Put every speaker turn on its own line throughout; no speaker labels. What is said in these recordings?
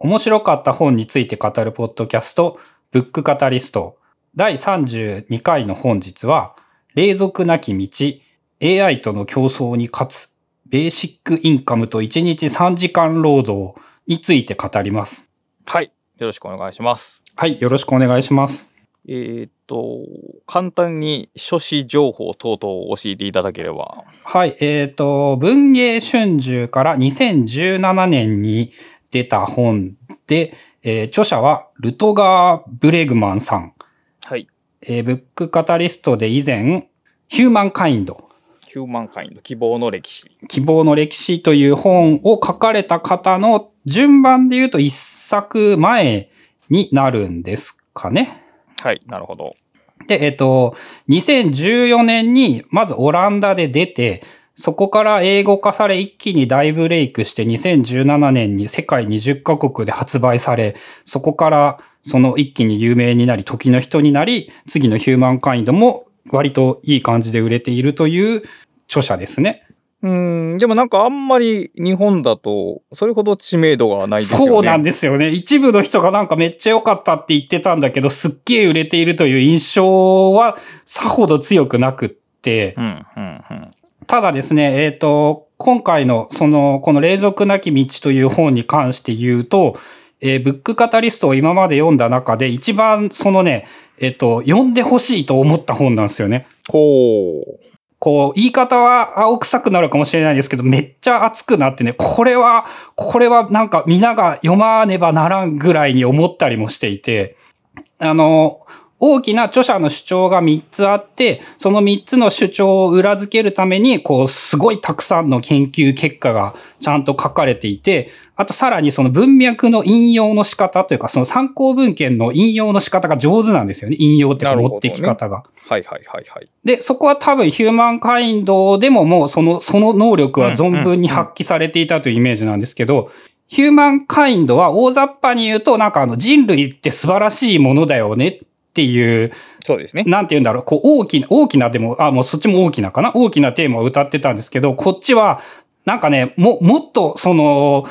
面白かった本について語るポッドキャスト、ブックカタリスト。第32回の本日は、霊俗なき道、AI との競争に勝つ、ベーシックインカムと1日3時間労働について語ります。
はい。よろしくお願いします。
はい。よろしくお願いします。
えっと、簡単に書誌情報等々を教えていただければ。
はい。えっ、と、文芸春秋から2017年に出た本で、えー、著者はルトガー・ブレグマンさん。
はい。
えー、ブックカタリストで以前、ヒューマンカインド。
ヒューマンカインド、希望の歴史。
希望の歴史という本を書かれた方の順番で言うと一作前になるんですかね。
はい、なるほど。
で、えっ、と、2014年にまずオランダで出て、そこから英語化され一気に大ブレイクして2017年に世界20カ国で発売され、そこからその一気に有名になり、時の人になり、次のヒューマンカインドも割といい感じで売れているという著者ですね。
うん、でもなんかあんまり日本だとそれほど知名度がないですよね。
そうなんですよね。一部の人がなんかめっちゃ良かったって言ってたんだけど、すっげえ売れているという印象はさほど強くなくって、
うんうんうん、
ただですね、えっ、ー、と、今回のその、この霊俗なき道という本に関して言うと、えー、ブックカタリストを今まで読んだ中で一番そのね、えっ、ー、と、読んでほしいと思った本なんですよね。
ほう。
こう、言い方は青臭くなるかもしれないですけど、めっちゃ熱くなってね、これは、これはなんか皆が読まねばならんぐらいに思ったりもしていて、あの、大きな著者の主張が3つあって、その3つの主張を裏付けるために、こう、すごいたくさんの研究結果がちゃんと書かれていて、あとさらにその文脈の引用の仕方というか、その参考文献の引用の仕方が上手なんですよね。引用って持ってき方が、ね。
はいはいはいはい。
で、そこは多分ヒューマンカインドでももうその、その能力は存分に発揮されていたというイメージなんですけど、ヒューマンカインドは大雑把に言うと、なんかあの人類って素晴らしいものだよねっていう、
そうですね。
なんて言うんだろう、こう大きな、大きなでも、あ、もうそっちも大きなかな？大きなテーマを歌ってたんですけど、こっちは、なんかね、も、もっと、その、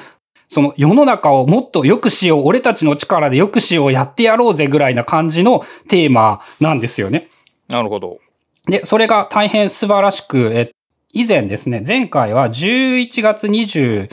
その世の中をもっと良くしよう、俺たちの力で良くしよう、やってやろうぜぐらいな感じのテーマなんですよね。
なるほど。
で、それが大変素晴らしく、え以前ですね、前回は11月24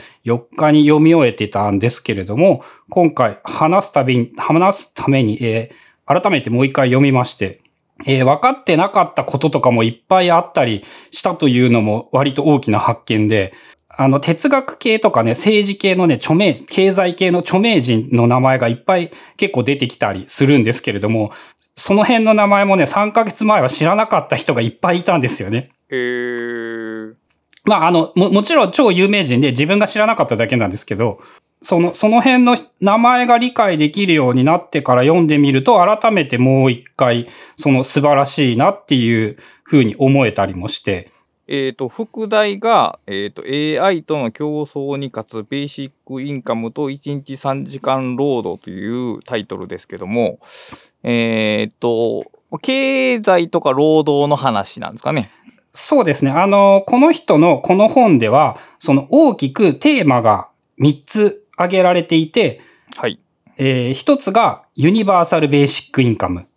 日に読み終えてたんですけれども、今回話すたびに、話すために、えー、改めてもう一回読みまして、えー、分かってなかったこととかもいっぱいあったりしたというのも割と大きな発見で、あの、哲学系とかね、政治系のね、著名、経済系の著名人の名前がいっぱい結構出てきたりするんですけれども、その辺の名前もね、3ヶ月前は知らなかった人がいっぱいいたんですよね。
へー。
まあ、あの、も、もちろん超有名人で自分が知らなかっただけなんですけど、その、その辺の名前が理解できるようになってから読んでみると、改めてもう一回、その素晴らしいなっていうふうに思えたりもして。
えっ、ー、と、副題が、えっ、ー、と、AI との競争に勝つベーシックインカムと1日3時間労働というタイトルですけども、えっ、ー、と、経済とか労働の話なんですかね。
そうですね。あの、この人のこの本では、その大きくテーマが3つ挙げられていて、
はい。
えー、一つがユニバーサルベーシックインカム。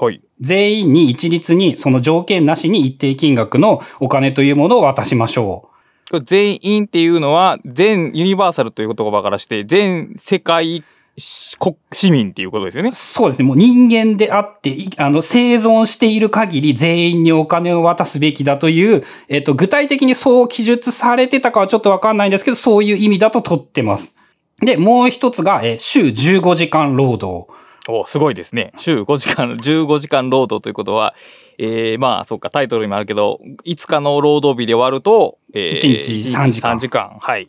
はい。
全員に一律にその条件なしに一定金額のお金というものを渡しましょ
う。全員っていうのは全ユニバーサルという言葉からして全世界市民っていうことですよね。
そうですね。もう人間であって、あの、生存している限り全員にお金を渡すべきだという、えっと、具体的にそう記述されてたかはちょっとわかんないんですけど、そういう意味だと取ってます。で、もう一つが、え週15時間労働。
おすごいですね。週5時間、15時間労働ということは、えー、まあ、そうか、タイトルにもあるけど、5日の労働日で割ると、
えー、1日3時間。
3時間。はい。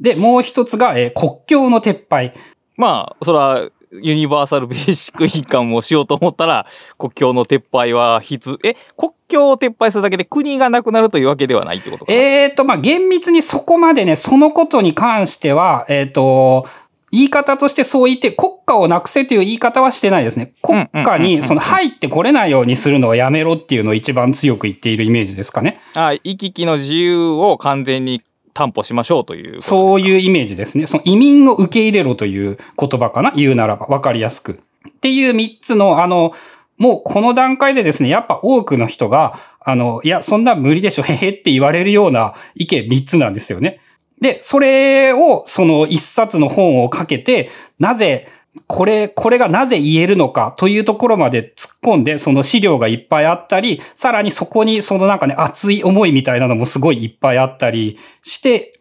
で、もう一つが、えー、国境の撤廃。
まあ、それは、ユニバーサルベーシックインカムをしようと思ったら、国境の撤廃は必、え、国境を撤廃するだけで国がなくなるというわけではないってことか？
えっ、ー、と、まあ、厳密にそこまでね、そのことに関しては、えっ、ー、と、言い方としてそう言って、国家をなくせという言い方はしてないですね。国家に、その入ってこれないようにするのをやめろっていうのを一番強く言っているイメージですかね。
あ行き来の自由を完全に担保しましょうという。
そういうイメージですね。その移民を受け入れろという言葉かな？言うならば、わかりやすく。っていう3つの、あの、もうこの段階でですね、やっぱ多くの人が、あの、いや、そんな無理でしょ、へへって言われるような意見3つなんですよね。で、それを、その1冊の本をかけて、なぜ、これ、これがなぜ言えるのかというところまで突っ込んで、その資料がいっぱいあったり、さらにそこにそのなんかね、熱い思いみたいなのもすごいいっぱいあったりして、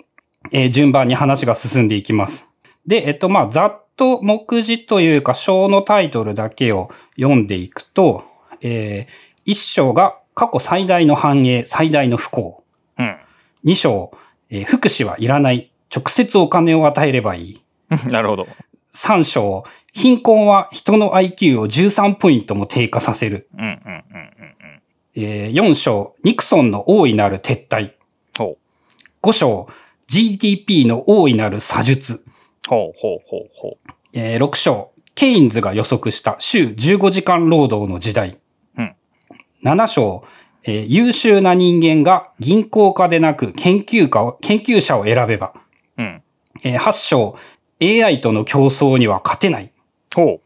えー順番に話が進んでいきます。で、えっと、まあ、ざっと目次というか章のタイトルだけを読んでいくと、えー一章が過去最大の繁栄、最大の不幸。
うん。
二章、えー福祉はいらない。直接お金を与えればいい。
なるほど。
三章、貧困は人の IQ を13ポイントも低下させる。
うんうんうんうんうん。
えー四章、ニクソンの大いなる撤退。
ほう。
五章、GDP の大いなる差術。
ほうほうほうほ
えー6章、ケインズが予測した週15時間労働の時代。
うん
7章、えー優秀な人間が銀行家でなく研究家を、研究者を選べば。
う。うん。
えー8章、AI との競争には勝てない。
ほ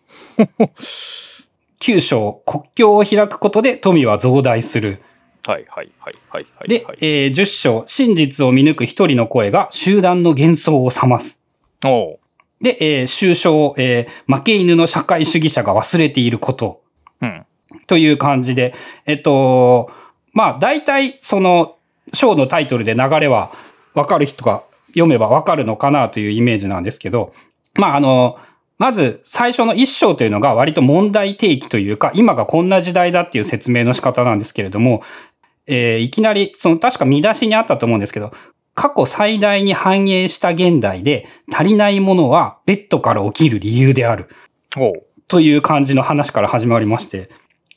9章、国境を開くことで富は増大する。
う。はいはいはいはいはい。
で、
はい、
えー10章、真実を見抜く一人の声が集団の幻想を覚ます。
おう。
で、えー終章、えー負け犬の社会主義者が忘れていること。
うん。
という感じで、えっと、まあ、大体、その、章のタイトルで流れは、わかる人が読めばわかるのかなというイメージなんですけど、まあ、あの、まず、最初の一章というのが割と問題提起というか、今がこんな時代だっていう説明の仕方なんですけれども、えーいきなり、その、確か見出しにあったと思うんですけど、過去最大に反映した現代で足りないものはベッドから起きる理由である。という感じの話から始まりまして、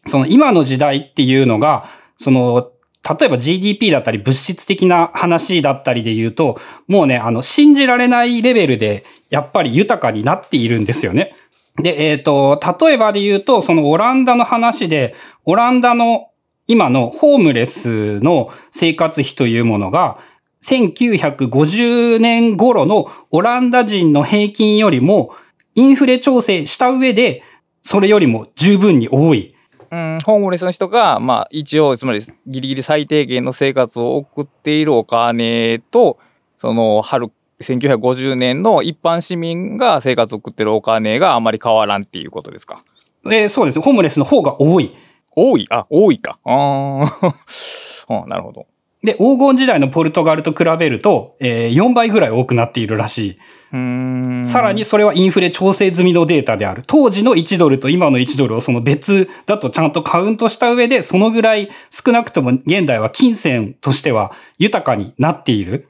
その今の時代っていうのが、その、例えば GDP だったり物質的な話だったりで言うと、もうね、あの、信じられないレベルで、やっぱり豊かになっているんですよね。で、えっ、と、例えばで言うと、そのオランダの話で、オランダの今のホームレスの生活費というものが、1950年頃のオランダ人の平均よりも、インフレ調整した上で、それよりも十分に多い。
うん、ホームレスの人が、まあ、一応、つまり、ギリギリ最低限の生活を送っているお金と、その、春、1950年の一般市民が生活を送ってるお金があまり変わらんっていうことですか？
えーそうです。ホームレスの方が多い。
多い？あ、多いか。あ あ。うんなるほど。
で、黄金時代のポルトガルと比べると、えー4倍ぐらい多くなっているらしい。さらにそれはインフレ調整済みのデータである。当時の1ドルと今の1ドルをその別だとちゃんとカウントした上で、そのぐらい少なくとも現代は金銭としては豊かになっている。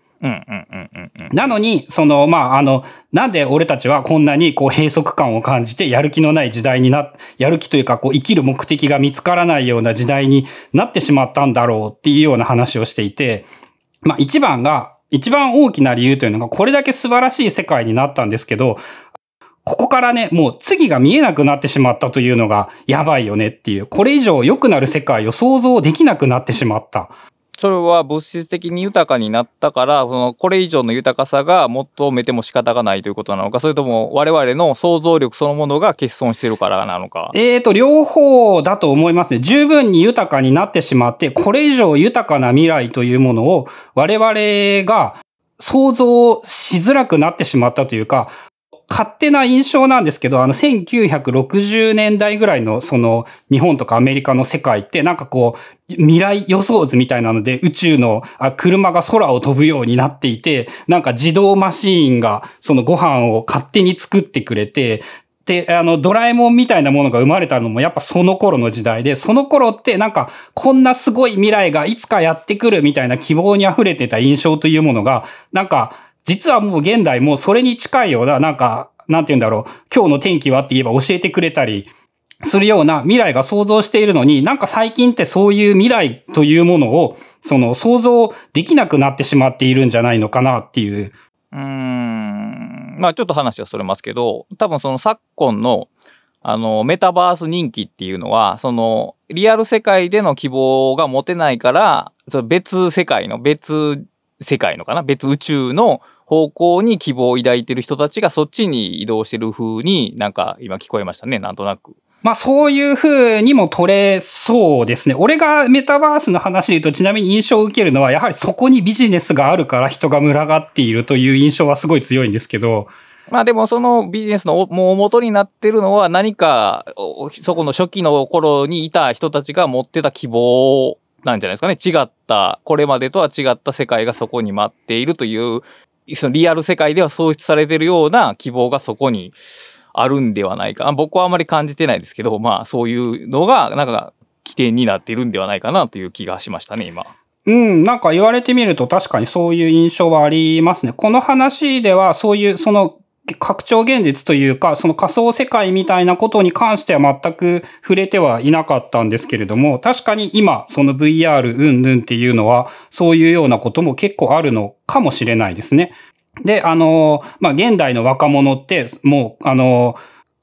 なのに、その、まあ、あの、なんで俺たちはこんなにこう閉塞感を感じてやる気のない時代にな、やる気というかこう生きる目的が見つからないような時代になってしまったんだろうっていうような話をしていて、まあ一番が、一番大きな理由というのがこれだけ素晴らしい世界になったんですけど、ここからね、もう次が見えなくなってしまったというのがやばいよねっていう、これ以上良くなる世界を想像できなくなってしまった。
それは物質的に豊かになったから、その、これ以上の豊かさが求めても仕方がないということなのか、それとも我々の想像力そのものが欠損してるからなのか。
えーと、両方だと思いますね。十分に豊かになってしまって、これ以上豊かな未来というものを我々が想像しづらくなってしまったというか、勝手な印象なんですけど、あの、1960年代ぐらいの、その、日本とかアメリカの世界って、なんかこう、未来予想図みたいなので、宇宙の、あ、車が空を飛ぶようになっていて、なんか自動マシーンが、そのご飯を勝手に作ってくれて、で、あの、ドラえもんみたいなものが生まれたのもやっぱその頃の時代で、その頃ってなんか、こんなすごい未来がいつかやってくるみたいな希望に溢れてた印象というものが、なんか、実はもう現代もそれに近いような、なんか、なんて言うんだろう、今日の天気はって言えば教えてくれたり、するような未来が想像しているのに、なんか最近ってそういう未来というものを、その想像できなくなってしまっているんじゃないのかなっていう。
うーん。まあちょっと話はそれますけど、多分その昨今の、あの、メタバース人気っていうのは、その、リアル世界での希望が持てないから、その別世界の別世界のかな？別宇宙の方向に希望を抱いてる人たちがそっちに移動してる風になんか今聞こえましたね、なんとなく。
まあそういう風にも取れそうですね。俺がメタバースの話で言うとちなみに印象を受けるのはやはりそこにビジネスがあるから人が群がっているという印象はすごい強いんですけど。
まあでもそのビジネスのもう元になってるのは何かそこの初期の頃にいた人たちが持ってた希望なんじゃないですかね。違った、これまでとは違った世界がそこに待っているというそのリアル世界では創出されてるような希望がそこにあるんではないか。僕はあまり感じてないですけど、まあそういうのがなんか起点になっているんではないかなという気がしましたね、今。
うん、なんか言われてみると確かにそういう印象はありますね。この話ではそういうその拡張現実というか、その仮想世界みたいなことに関しては全く触れてはいなかったんですけれども、確かに今、その VR うんぬんっていうのは、そういうようなことも結構あるのかもしれないですね。で、あの、まあ、現代の若者って、もう、あの、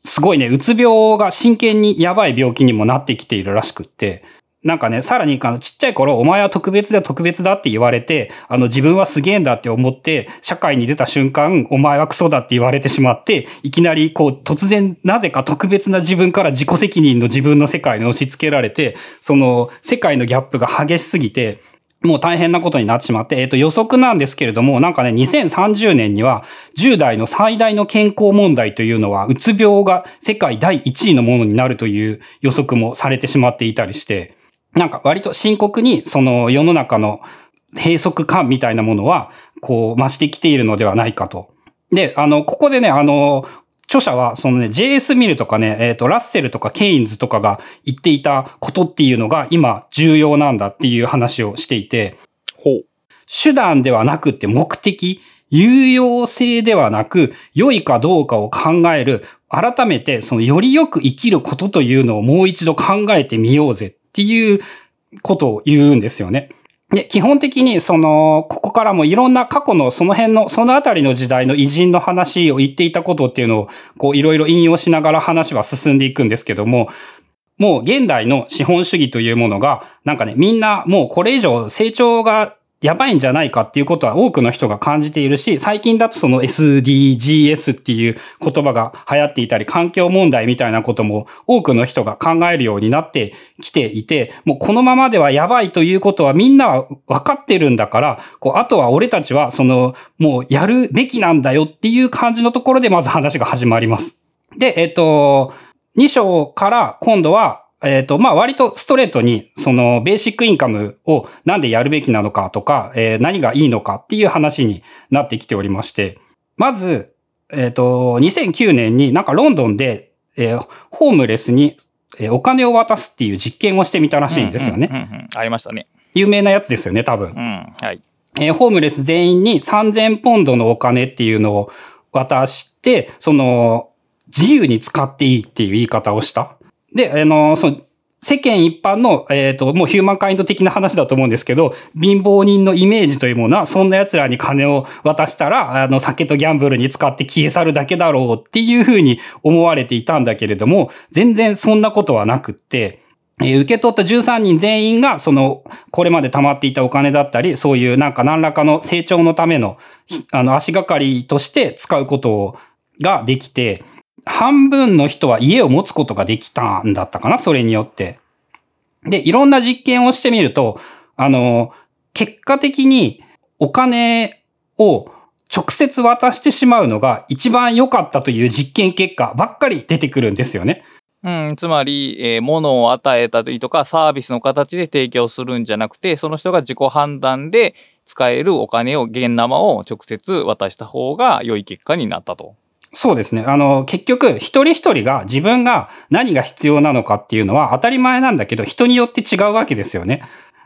すごいね、うつ病が真剣にやばい病気にもなってきているらしくって、なんかね、さらに、あの、ちっちゃい頃、お前は特別だ、特別だって言われて、あの、自分はすげえんだって思って、社会に出た瞬間、お前はクソだって言われてしまって、いきなり、こう、突然、なぜか特別な自分から自己責任の自分の世界に押し付けられて、その、世界のギャップが激しすぎて、もう大変なことになってしまって、えっ、ー、と予測なんですけれども、なんかね、2030年には10代の最大の健康問題というのは、うつ病が世界第1位のものになるという予測もされてしまっていたりして、なんか割と深刻にその世の中の閉塞感みたいなものは、こう増してきているのではないかと。で、あの、ここでね、あの、著者は、そのね、JS ミルとかね、えっ、ー、と、ラッセルとかケインズとかが言っていたことっていうのが今重要なんだっていう話をしていて、
ほう。
手段ではなくて目的、有用性ではなく、良いかどうかを考える、改めて、そのよりよく生きることというのをもう一度考えてみようぜっていうことを言うんですよね。で、基本的に、その、ここからもいろんな過去のその辺の、そのあたりの時代の偉人の話を言っていたことっていうのを、こう、いろいろ引用しながら話は進んでいくんですけども、もう現代の資本主義というものが、なんかね、みんなもうこれ以上成長がやばいんじゃないかっていうことは多くの人が感じているし、最近だとその SDGs っていう言葉が流行っていたり、環境問題みたいなことも多くの人が考えるようになってきていて、もうこのままではやばいということはみんなは分かってるんだから、こう、あとは俺たちはその、もうやるべきなんだよっていう感じのところでまず話が始まります。で、えっと、2章から今度はえっ、ー、と、まあ、割とストレートに、その、ベーシックインカムをなんでやるべきなのかとか、えー、何がいいのかっていう話になってきておりまして、まず、えっ、ー、と、2009年になんかロンドンで、えー、ホームレスに、えー、お金を渡すっていう実験をしてみたらしいんですよね。うんうんうんうん、
ありましたね。
有名なやつですよね、多分。
うん、はい。
えー、ホームレス全員に3000ポンドのお金っていうのを渡して、その、自由に使っていいっていう言い方をした。で、あの、その、世間一般の、えっ、ー、と、もうヒューマンカインド的な話だと思うんですけど、貧乏人のイメージというものは、そんな奴らに金を渡したら、あの、酒とギャンブルに使って消え去るだけだろうっていうふうに思われていたんだけれども、全然そんなことはなくって、え、受け取った13人全員が、その、これまで貯まっていたお金だったり、そういうなんか何らかの成長のための、あの、足がかりとして使うことができて、半分の人は家を持つことができたんだったかなそれによって。で、いろんな実験をしてみると、あの、結果的にお金を直接渡してしまうのが一番良かったという実験結果ばっかり出てくるんですよね。
うん、つまり、えー、物を与えたりとかサービスの形で提供するんじゃなくて、その人が自己判断で使えるお金を、現生を直接渡した方が良い結果になったと。
そうですね。あの、結局、一人一人が自分が何が必要なのかっていうのは当たり前なんだけど、人によって違うわけですよね。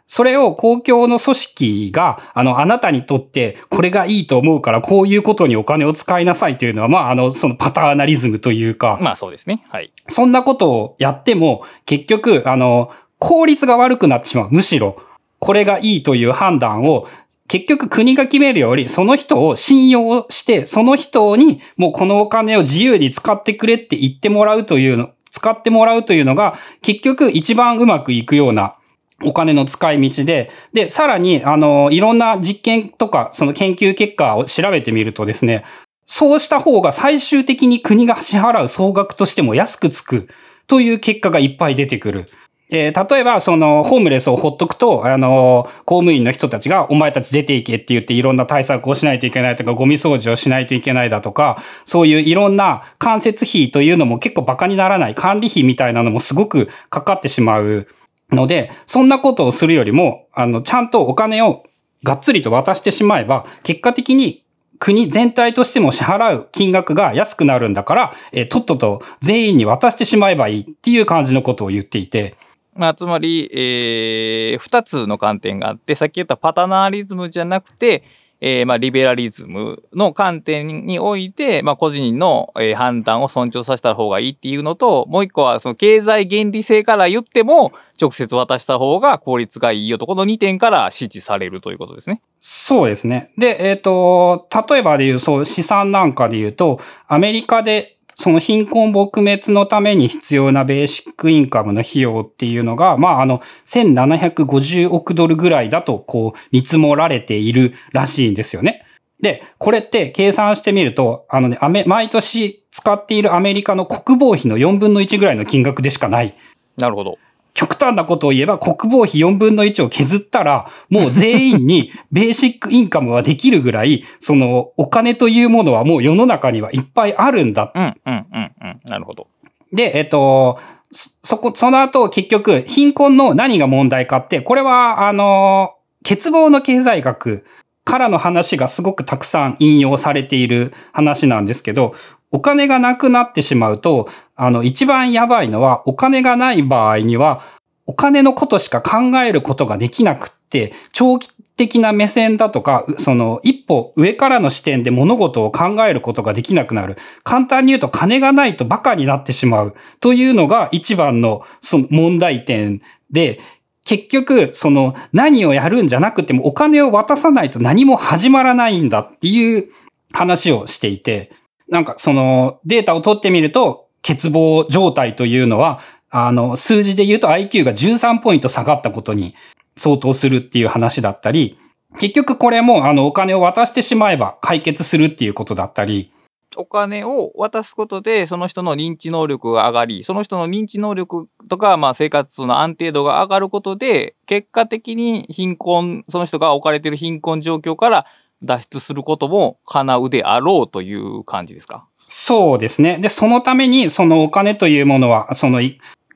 それを公共の組織が、あの、あなたにとってこれがいいと思うから、こういうことにお金を使いなさいというのは、まあ、あの、そのパターナリズムというか。
まあそうですね。はい。
そんなことをやっても、結局、あの、効率が悪くなってしまう。むしろ、これがいいという判断を結局国が決めるより、その人を信用して、その人にもうこのお金を自由に使ってくれって言ってもらうというの、使ってもらうというのが、結局一番うまくいくようなお金の使い道で、で、さらに、あの、いろんな実験とか、その研究結果を調べてみるとですね、そうした方が最終的に国が支払う総額としても安くつくという結果がいっぱい出てくる。えー、例えば、その、ホームレスをほっとくと、あの、公務員の人たちが、お前たち出ていけって言っていろんな対策をしないといけないとか、ゴミ掃除をしないといけないだとか、そういういろんな間接費というのも結構馬鹿にならない、管理費みたいなのもすごくかかってしまうので、そんなことをするよりも、あの、ちゃんとお金をがっつりと渡してしまえば、結果的に国全体としても支払う金額が安くなるんだから、えー、とっとと全員に渡してしまえばいいっていう感じのことを言っていて、
まあ、つまり、えー、二つの観点があって、さっき言ったパタナーリズムじゃなくて、えー、まあ、リベラリズムの観点において、まあ、個人の、えー、判断を尊重させた方がいいっていうのと、もう一個は、その経済原理性から言っても、直接渡した方が効率がいいよと、この2点から支持されるということですね。
そうですね。で、えっ、ー、と、例えばで言う、そう、資産なんかで言うと、アメリカでその貧困撲滅のために必要なベーシックインカムの費用っていうのが、まあ、あの、1750億ドルぐらいだと、こう、見積もられているらしいんですよね。で、これって計算してみると、あのね、毎年使っているアメリカの国防費の4分の1ぐらいの金額でしかない。
なるほど。
極端なことを言えば国防費4分の1を削ったら、もう全員に ベーシックインカムはできるぐらい、そのお金というものはもう世の中にはいっぱいあるんだ。
うん、うん、うん、うん。なるほど。
で、えっと、そこ、その後結局、貧困の何が問題かって、これは、あの、欠乏の経済学からの話がすごくたくさん引用されている話なんですけど、お金がなくなってしまうと、あの、一番やばいのは、お金がない場合には、お金のことしか考えることができなくって、長期的な目線だとか、その一歩上からの視点で物事を考えることができなくなる。簡単に言うと金がないと馬鹿になってしまう。というのが一番のその問題点で、結局、その何をやるんじゃなくてもお金を渡さないと何も始まらないんだっていう話をしていて、なんかそのデータを取ってみると、欠乏状態というのは、あの、数字で言うと IQ が13ポイント下がったことに相当するっていう話だったり、結局これもあのお金を渡してしまえば解決するっていうことだったり、
お金を渡すことで、その人の認知能力が上がり、その人の認知能力とか、まあ生活の安定度が上がることで、結果的に貧困、その人が置かれている貧困状況から脱出することも叶うであろうという感じですか？
そうですね。で、そのために、そのお金というものは、その、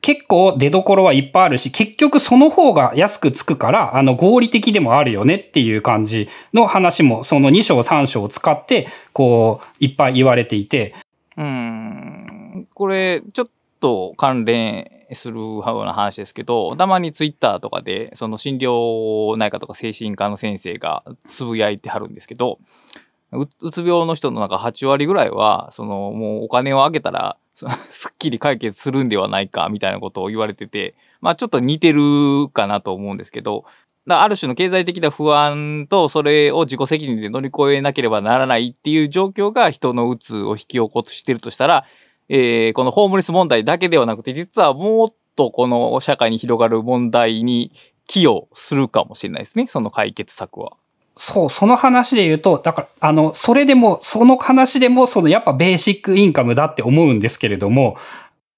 結構出所はいっぱいあるし、結局その方が安くつくから、あの合理的でもあるよねっていう感じの話も、その2章3章を使って、こう、いっぱい言われていて。
うん、これ、ちょっと関連するような話ですけど、たまにツイッターとかで、その診療内科とか精神科の先生がつぶやいてはるんですけど、うつ病の人のなんか8割ぐらいは、そのもうお金をあげたら、すっきり解決するんではないかみたいなことを言われてて、まあちょっと似てるかなと思うんですけど、ある種の経済的な不安とそれを自己責任で乗り越えなければならないっていう状況が人のうつを引き起こしてるとしたら、えー、このホームレス問題だけではなくて、実はもっとこの社会に広がる問題に寄与するかもしれないですね、その解決策は。
そう、その話で言うと、だから、あの、それでも、その話でも、その、やっぱベーシックインカムだって思うんですけれども、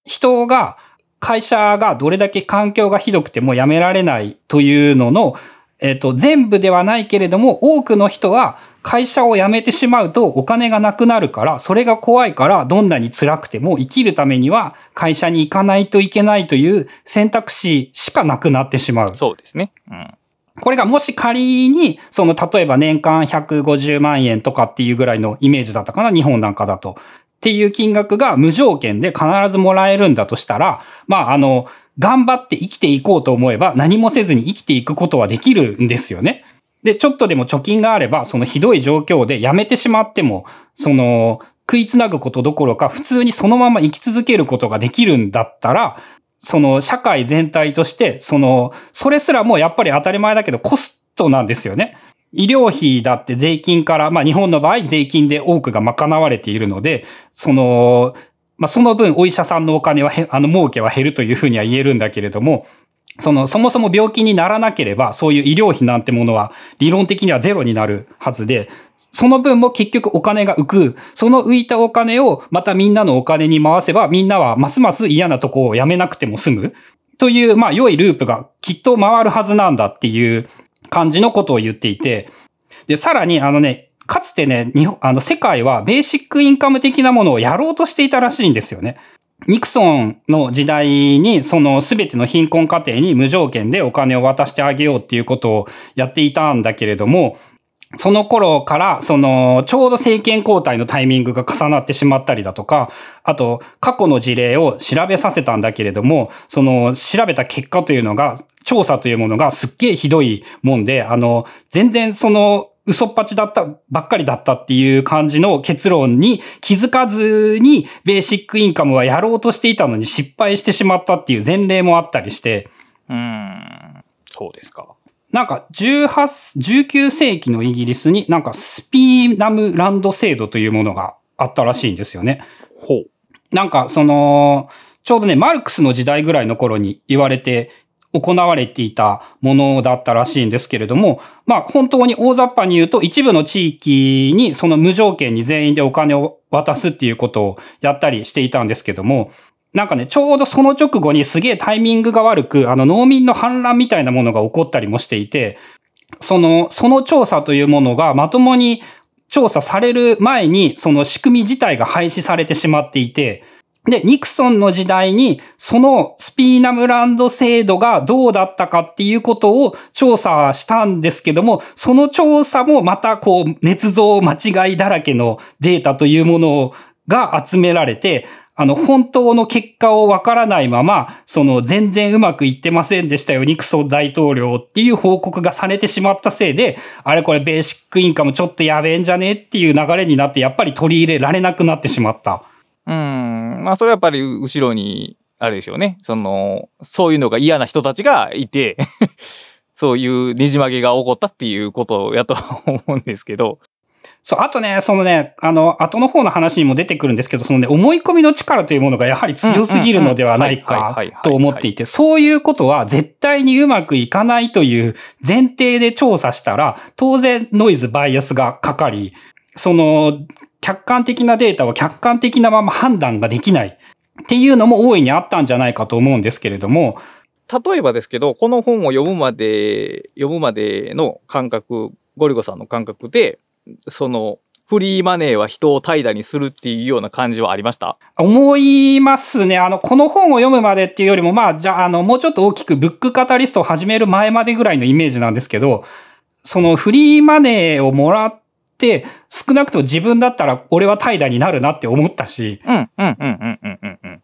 人が、会社がどれだけ環境がひどくても辞められないというのの、えっ、と、全部ではないけれども、多くの人は会社を辞めてしまうとお金がなくなるから、それが怖いから、どんなに辛くても生きるためには会社に行かないといけないという選択肢しかなくなってしまう。
そうですね。うん。
これがもし仮に、その、例えば年間150万円とかっていうぐらいのイメージだったかな、日本なんかだと。っていう金額が無条件で必ずもらえるんだとしたら、まあ、あの、頑張って生きていこうと思えば何もせずに生きていくことはできるんですよね。で、ちょっとでも貯金があれば、そのひどい状況で辞めてしまっても、その、食いつなぐことどころか、普通にそのまま生き続けることができるんだったら、その社会全体として、その、それすらもやっぱり当たり前だけどコストなんですよね。医療費だって税金から、まあ日本の場合税金で多くが賄われているので、その、まあその分お医者さんのお金はあの儲けは減るというふうには言えるんだけれども、その、そもそも病気にならなければ、そういう医療費なんてものは理論的にはゼロになるはずで、その分も結局お金が浮く。その浮いたお金をまたみんなのお金に回せば、みんなはますます嫌なとこをやめなくても済む。という、まあ、良いループがきっと回るはずなんだっていう感じのことを言っていて、で、さらに、あのね、かつてね、日本、あの、世界はベーシックインカム的なものをやろうとしていたらしいんですよね。ニクソンの時代に、その全ての貧困家庭に無条件でお金を渡してあげようっていうことをやっていたんだけれども、その頃から、その、ちょうど政権交代のタイミングが重なってしまったりだとか、あと、過去の事例を調べさせたんだけれども、その、調べた結果というのが、調査というものがすっげえひどいもんで、あの、全然その、嘘っぱちだった、ばっかりだったっていう感じの結論に気づかずに、ベーシックインカムはやろうとしていたのに失敗してしまったっていう前例もあったりして。
うん、そうですか。
なんか18、19世紀のイギリスになんかスピーナムランド制度というものがあったらしいんですよね。
ほう。
なんかその、ちょうどね、マルクスの時代ぐらいの頃に言われて行われていたものだったらしいんですけれども、まあ本当に大雑把に言うと一部の地域にその無条件に全員でお金を渡すっていうことをやったりしていたんですけども、なんかね、ちょうどその直後にすげえタイミングが悪く、あの農民の反乱みたいなものが起こったりもしていて、その、その調査というものがまともに調査される前に、その仕組み自体が廃止されてしまっていて、で、ニクソンの時代に、そのスピーナムランド制度がどうだったかっていうことを調査したんですけども、その調査もまたこう、捏造間違いだらけのデータというものが集められて、あの、本当の結果をわからないまま、その、全然うまくいってませんでしたよ、ニクソン大統領っていう報告がされてしまったせいで、あれこれベーシックインカムちょっとやべえんじゃねっていう流れになって、やっぱり取り入れられなくなってしまった。
うん。まあ、それはやっぱり後ろに、あれでしょうね。その、そういうのが嫌な人たちがいて そういうねじ曲げが起こったっていうことやと思うんですけど。
そう、あとね、そのね、あの、後の方の話にも出てくるんですけど、そのね、思い込みの力というものがやはり強すぎるのではないかと思っていて、そういうことは絶対にうまくいかないという前提で調査したら、当然ノイズバイアスがかかり、その、客観的なデータを客観的なまま判断ができない。っていうのも大いにあったんじゃないかと思うんですけれども、
例えばですけど、この本を読むまで、読むまでの感覚、ゴリゴさんの感覚で、その、フリーマネーは人を怠惰にするっていうような感じはありました？
思いますね。あの、この本を読むまでっていうよりも、まあ、じゃあ、あの、もうちょっと大きくブックカタリストを始める前までぐらいのイメージなんですけど、そのフリーマネーをもらっ、少なくとも自分だったら俺は怠惰になるなって思ったし、
うん、うん、うん、うん、うん、うん。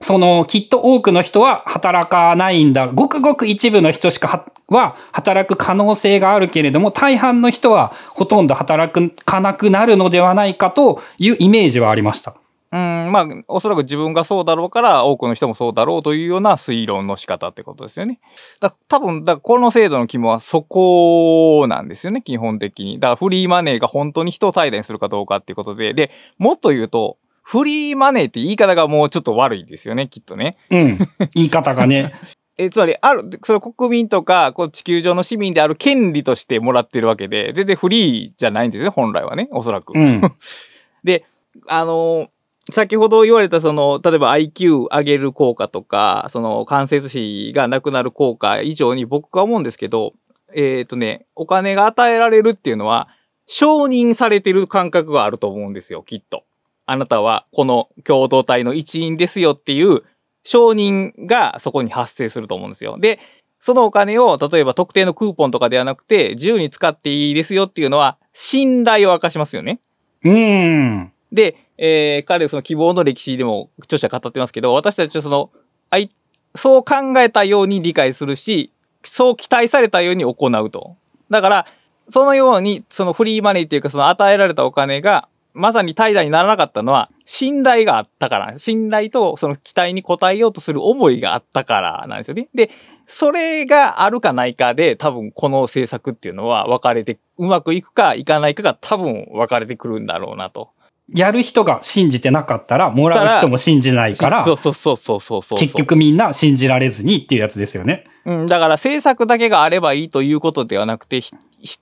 その、きっと多くの人は働かないんだ。ごくごく一部の人しかは働く可能性があるけれども、大半の人はほとんど働かなくなるのではないかというイメージはありました。
うん、まあ、おそらく自分がそうだろうから、多くの人もそうだろうというような推論の仕方ってことですよね。だ多分、だこの制度の肝はそこなんですよね、基本的に。だからフリーマネーが本当に人を怠惰にするかどうかっていうことで、で、もっと言うと、フリーマネーって言い方がもうちょっと悪いですよね、きっとね。
うん。言い方がね。
え、つまり、ある、それ国民とか、こう地球上の市民である権利としてもらってるわけで、全然フリーじゃないんですね、本来はね、おそらく。
うん、
で、あの先ほど言われたその、例えば IQ 上げる効果とか、その関節比がなくなる効果以上に僕が思うんですけど、えっ、ー、とね、お金が与えられるっていうのは、承認されてる感覚があると思うんですよ、きっと。あなたはこの共同体の一員ですよっていう承認がそこに発生すると思うんですよ。で、そのお金を例えば特定のクーポンとかではなくて自由に使っていいですよっていうのは信頼を明かしますよね。
うん。
で、えー、彼その希望の歴史でも著者語ってますけど、私たちはその、あい、そう考えたように理解するし、そう期待されたように行うと。だから、そのように、そのフリーマネーっていうか、その与えられたお金が、まさに怠惰にならなかったのは、信頼があったから、信頼とその期待に応えようとする思いがあったからなんですよね。で、それがあるかないかで、多分この政策っていうのは分かれて、うまくいくかいかないかが多分分かれてくるんだろうなと。
やる人が信じてなかったら、もらう人も信じないから、
そうそうそうそうそうそう。
結局みんな信じられずにっていうやつですよね。
うん、だから政策だけがあればいいということではなくて、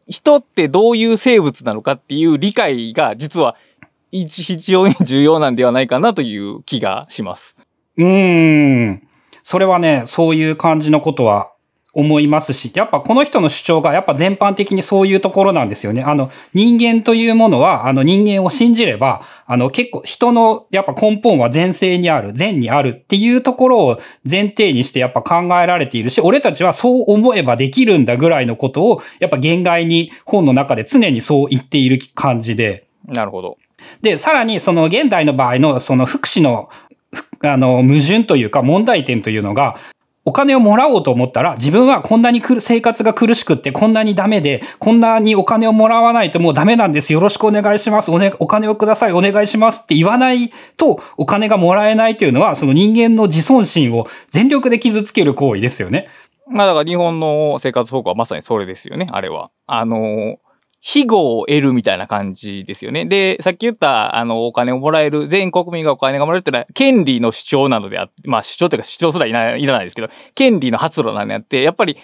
人ってどういう生物なのかっていう理解が実は一非常に重要なんではないかなという気がします。
うーん。それはね、そういう感じのことは思いますし、やっぱこの人の主張がやっぱ全般的にそういうところなんですよね。あの、人間というものは、あの人間を信じれば、あの結構人のやっぱ根本は前世にある、善にあるっていうところを前提にしてやっぱ考えられているし、俺たちはそう思えばできるんだぐらいのことを、やっぱ言外に本の中で常にそう言っている感じで、
なるほど。
で、さらにその現代の場合のその福祉の、ふあの、矛盾というか問題点というのが、お金をもらおうと思ったら、自分はこんなに生活が苦しくって、こんなにダメで、こんなにお金をもらわないともうダメなんです。よろしくお願いします。お,、ね、お金をください。お願いしますって言わないと、お金がもらえないというのは、その人間の自尊心を全力で傷つける行為ですよね。
まあだから日本の生活保護はまさにそれですよね、あれは。あの、庇護を得るみたいな感じですよね。で、さっき言った、あの、お金をもらえる、全国民がお金がもらえるってのは、権利の主張なのであって、まあ主張というか主張すらいないいらないですけど、権利の発露なのであって、やっぱり、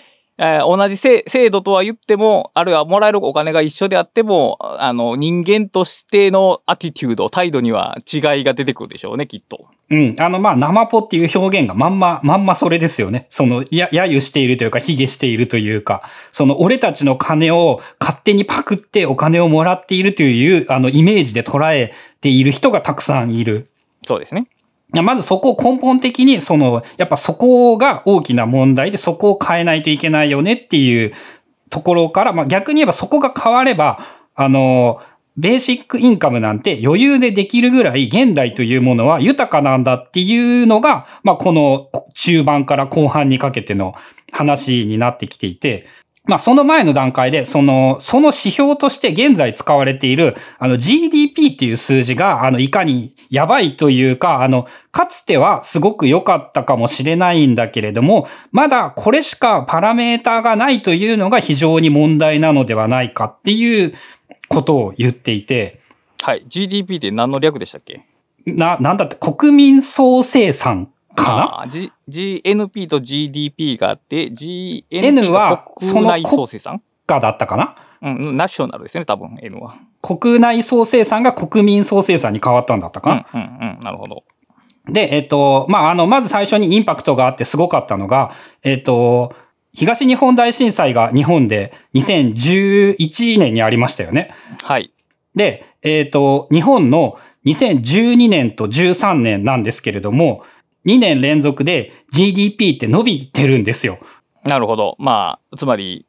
えー同じ制制度とは言っても、あるいはもらえるお金が一緒であっても、あの、人間としてのアティテュード、態度には違いが出てくるでしょうね、きっと。
うん。あの、まあ、生ポっていう表現がまんま、まんまそれですよね。その、や、揶揄しているというか、卑下しているというか、その、俺たちの金を勝手にパクってお金をもらっているという、あの、イメージで捉えている人がたくさんいる。
そうですね。
まずそこを根本的に、その、やっぱそこが大きな問題で、そこを変えないといけないよねっていうところから、まあ逆に言えばそこが変われば、あの、ベーシックインカムなんて余裕でできるぐらい現代というものは豊かなんだっていうのが、まあこの中盤から後半にかけての話になってきていて、まあその前の段階で、その、その指標として現在使われている、あの GDP っていう数字が、あの、いかにやばいというか、あの、かつてはすごく良かったかもしれないんだけれども、まだこれしかパラメーターがないというのが非常に問題なのではないかっていうことを言っていて、
はい。GDP って何の略でしたっけ？
な、なんだって？国民総生産かな
？GNP と GDP があって、GNP
N は
が国内総生産？
かだったかな？
うん、ナショナルですよね、多分 N は。
国内総生産が国民総生産に変わったんだったかな、
うん、うん、うん、なるほど。
で、えっと、まあ、あの、まず最初にインパクトがあってすごかったのが、えっと、東日本大震災が日本で2011年にありましたよね。
はい。
で、えっと、日本の2012年と13年なんですけれども、2年連続で GDP って伸びてるんですよ。
なるほど。まあ、つまり、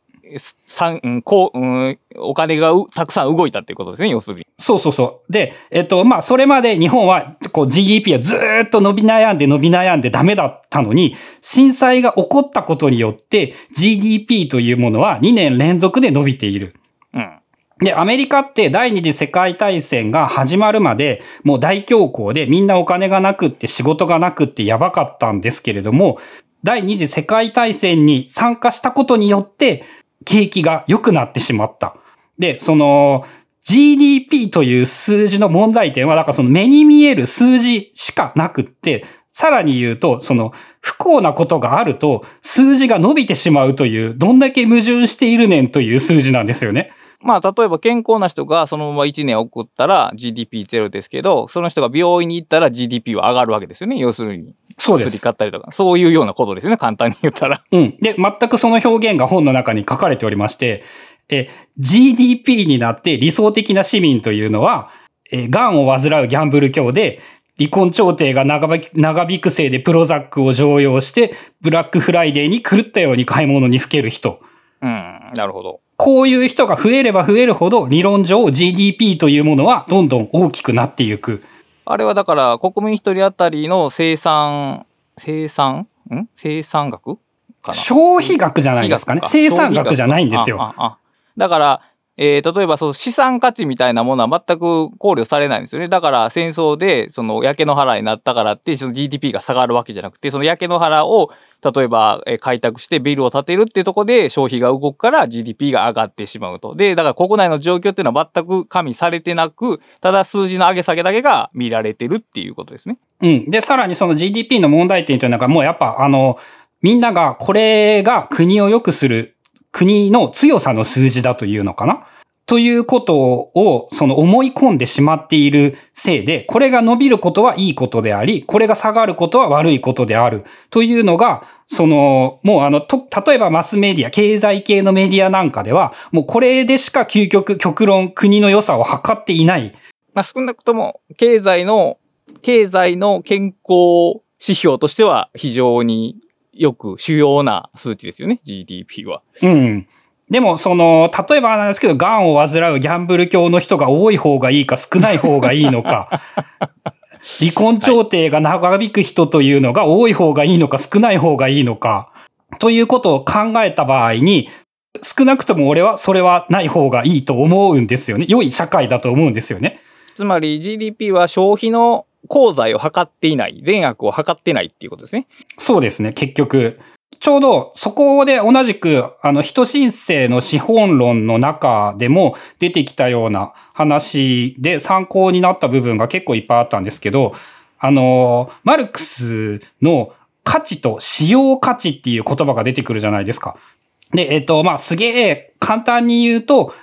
三うん、こう、うん、お金がうたくさん動いたっていうことですね、要するに。
そうそうそう。で、えっと、まあ、それまで日本は、こう GDP はずーっと伸び悩んで伸び悩んでダメだったのに、震災が起こったことによって GDP というものは2年連続で伸びている。で、アメリカって第二次世界大戦が始まるまで、もう大恐慌でみんなお金がなくって仕事がなくってやばかったんですけれども、第二次世界大戦に参加したことによって、景気が良くなってしまった。で、その、GDP という数字の問題点は、だからその目に見える数字しかなくって、さらに言うと、その不幸なことがあると数字が伸びてしまうという、どんだけ矛盾しているねんという数字なんですよね。
まあ、例えば健康な人がそのまま1年送ったら GDP ゼロですけど、その人が病院に行ったら GDP は上がるわけですよね。要するに。
そうです
薬買ったりとか。そういうようなことですよね。簡単に言ったら。
うん。で、全くその表現が本の中に書かれておりまして、え、GDP になって理想的な市民というのは、え、癌を患うギャンブル教で、離婚調停が長引く長引くせいでプロザックを常用して、ブラックフライデーに狂ったように買い物にふける人。
うん。なるほど。
こういう人が増えれば増えるほど、理論上 GDP というものはどんどん大きくなっていく。
あれはだから国民一人当たりの生産、生産？ん？生産額かな？
消費額じゃないですかね。生産額じゃないんですよ。
だから、えー例えばその資産価値みたいなものは全く考慮されないんですよね。だから戦争でその焼け野原になったからってその GDP が下がるわけじゃなくて、その焼け野原を例えばえー開拓してビルを建てるっていうところで消費が動くから GDP が上がってしまうと。で、だから国内の状況っていうのは全く加味されてなく、ただ数字の上げ下げだけが見られてるっていうことですね。
うん。で、さらにその GDP の問題点というのがもうやっぱあの、みんながこれが国を良くする国の強さの数字だというのかな？ということを、その思い込んでしまっているせいで、これが伸びることはいいことであり、これが下がることは悪いことである。というのが、その、もうあの、と、例えばマスメディア、経済系のメディアなんかでは、もうこれでしか究極、極論、国の良さを測っていない。
まあ、少なくとも経済の、経済の健康指標としては非常によく主要な数値ですよね、GDP は。
うん。でも、その、例えばなんですけど、癌を患うギャンブル教の人が多い方がいいか少ない方がいいのか、離婚調停が長引く人というのが多い方がいいのか少ない方がいいのか、ということを考えた場合に、少なくとも俺はそれはない方がいいと思うんですよね。良い社会だと思うんですよね。
つまり GDP は消費の功罪を測っていない、善悪を測ってないっていうことですね。
そうですね、結局。ちょうどそこで同じく、あの、人申請の資本論の中でも出てきたような話で参考になった部分が結構いっぱいあったんですけど、あの、マルクスの価値と使用価値っていう言葉が出てくるじゃないですか。で、えっと、まあ、すげえ簡単に言うと、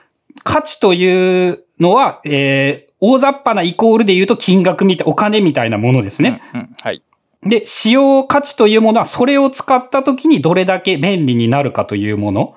価値というのは、えー、大雑把なイコールで言うと金額みたい、お金みたいなものですね。
うん、うんはい。
で、使用価値というものは、それを使った時にどれだけ便利になるかというもの。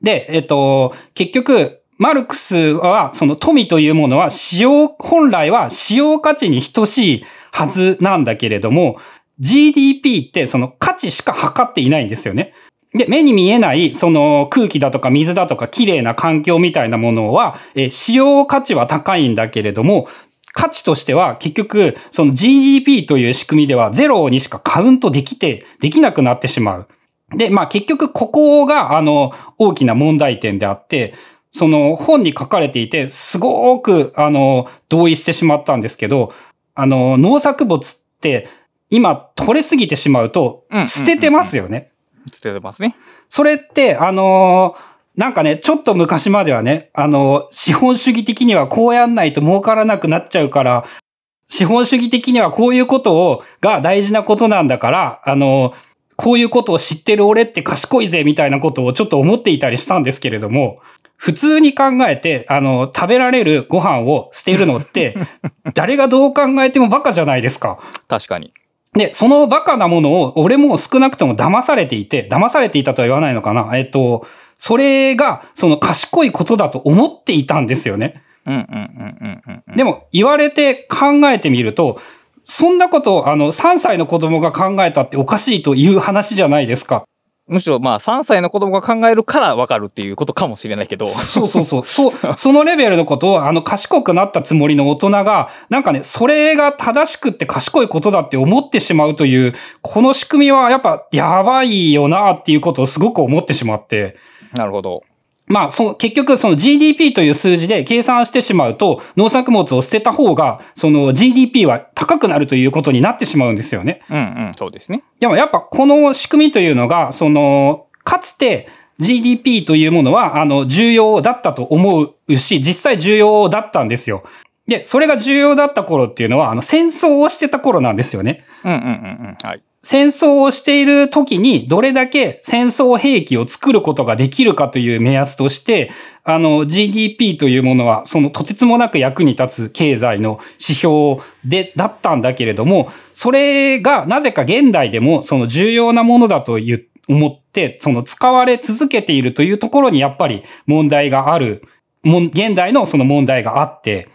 で、えっと、結局、マルクスは、その富というものは、使用、本来は使用価値に等しいはずなんだけれども、GDP ってその価値しか測っていないんですよね。で、目に見えない、その空気だとか水だとか綺麗な環境みたいなものは、え使用価値は高いんだけれども、価値としては結局、その GDP という仕組みではゼロにしかカウントできて、できなくなってしまう。で、まあ結局ここが、あの、大きな問題点であって、その本に書かれていて、すごく、あの、同意してしまったんですけど、あの、農作物って今取れすぎてしまうと捨ててますよね。
捨ててますね。
それって、あのーなんかね、ちょっと昔まではね、あの、資本主義的にはこうやんないと儲からなくなっちゃうから、資本主義的にはこういうことを、が大事なことなんだから、あの、こういうことを知ってる俺って賢いぜみたいなことをちょっと思っていたりしたんですけれども、普通に考えて、あの、食べられるご飯を捨てるのって、誰がどう考えてもバカじゃないですか。
確かに。
で、そのバカなものを、俺も少なくとも騙されていて、騙されていたとは言わないのかな。えっと、それが、その賢いことだと思っていたんですよね。
うんうんうんうんうんうん。
でも、言われて考えてみると、そんなこと、あの、3歳の子供が考えたっておかしいという話じゃないですか。
むしろまあ3歳の子供が考えるから分かるっていうことかもしれないけど。
そうそうそう。そう、そのレベルのことを、あの、賢くなったつもりの大人が、なんかね、それが正しくって賢いことだって思ってしまうという、この仕組みはやっぱやばいよなっていうことをすごく思ってしまって。
なるほど。
まあ、その、結局、その GDP という数字で計算してしまうと、農作物を捨てた方が、その GDP は高くなるということになってしまうんですよね。
うんうん、そうですね。
でもやっぱこの仕組みというのが、その、かつて GDP というものは、あの、重要だったと思うし、実際重要だったんですよ。で、それが重要だった頃っていうのは、あの、戦争をしてた頃なんですよね。
うんうんうんうん。はい。
戦争をしている時にどれだけ戦争兵器を作ることができるかという目安として、あの GDP というものはそのとてつもなく役に立つ経済の指標で、だったんだけれども、それがなぜか現代でもその重要なものだという思って、その使われ続けているというところにやっぱり問題がある、現代のその問題があって、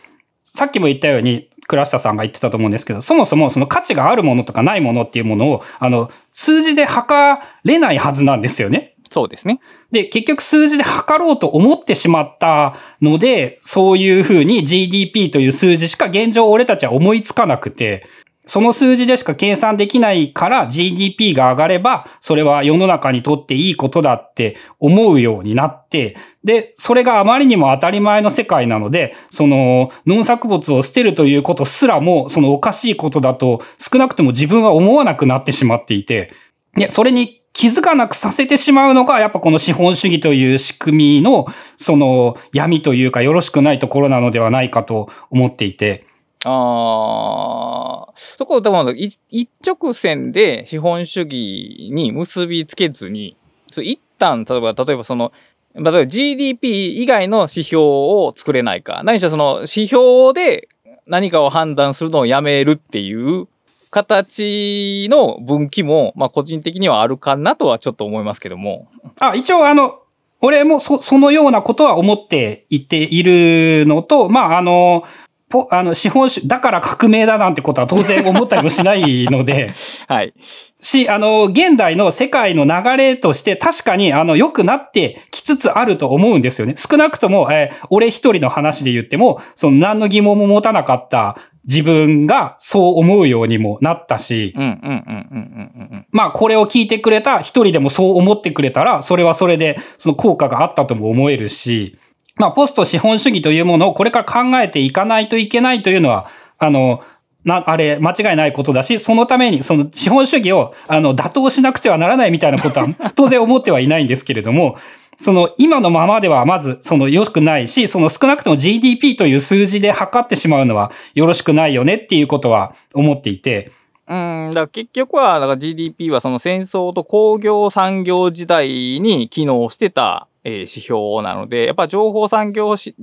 さっきも言ったように、倉下さんが言ってたと思うんですけど、そもそもその価値があるものとかないものっていうものを、あの、数字で測れないはずなんですよね。
そうですね。
で、結局数字で測ろうと思ってしまったので、そういうふうに GDP という数字しか現状俺たちは思いつかなくて、その数字でしか計算できないから GDP が上がれば、それは世の中にとっていいことだって思うようになって、で、それがあまりにも当たり前の世界なので、その農作物を捨てるということすらも、そのおかしいことだと少なくとも自分は思わなくなってしまっていて、で、それに気づかなくさせてしまうのが、やっぱこの資本主義という仕組みの、その闇というかよろしくないところなのではないかと思っていて、
ああ、そこでも一直線で資本主義に結びつけずに、一旦、例えば、例えばその、例えば GDP 以外の指標を作れないか。何しろその指標で何かを判断するのをやめるっていう形の分岐も、まあ個人的にはあるかなとはちょっと思いますけども。
あ、一応あの、俺もそ、そのようなことは思っていているのと、まああの、ポ、あの、資本主義、だから革命だなんてことは当然思ったりもしないので、
はい。
し、あの、現代の世界の流れとして確かに、あの、良くなってきつつあると思うんですよね。少なくとも、えー、俺一人の話で言っても、その何の疑問も持たなかった自分がそう思うようにもなったし、まあこれを聞いてくれた一人でもそう思ってくれたら、それはそれでその効果があったとも思えるし、まあ、ポスト資本主義というものをこれから考えていかないといけないというのは、あの、な、あれ、間違いないことだし、そのために、その資本主義を、あの、打倒しなくてはならないみたいなことは、当然思ってはいないんですけれども、その、今のままでは、まず、その、良くないし、その、少なくとも GDP という数字で測ってしまうのは、よろしくないよねっていうことは思っていて、
うん、だから結局は、だから GDP はその戦争と工業産業時代に機能してたえー、指標なので、やっぱ情報産業時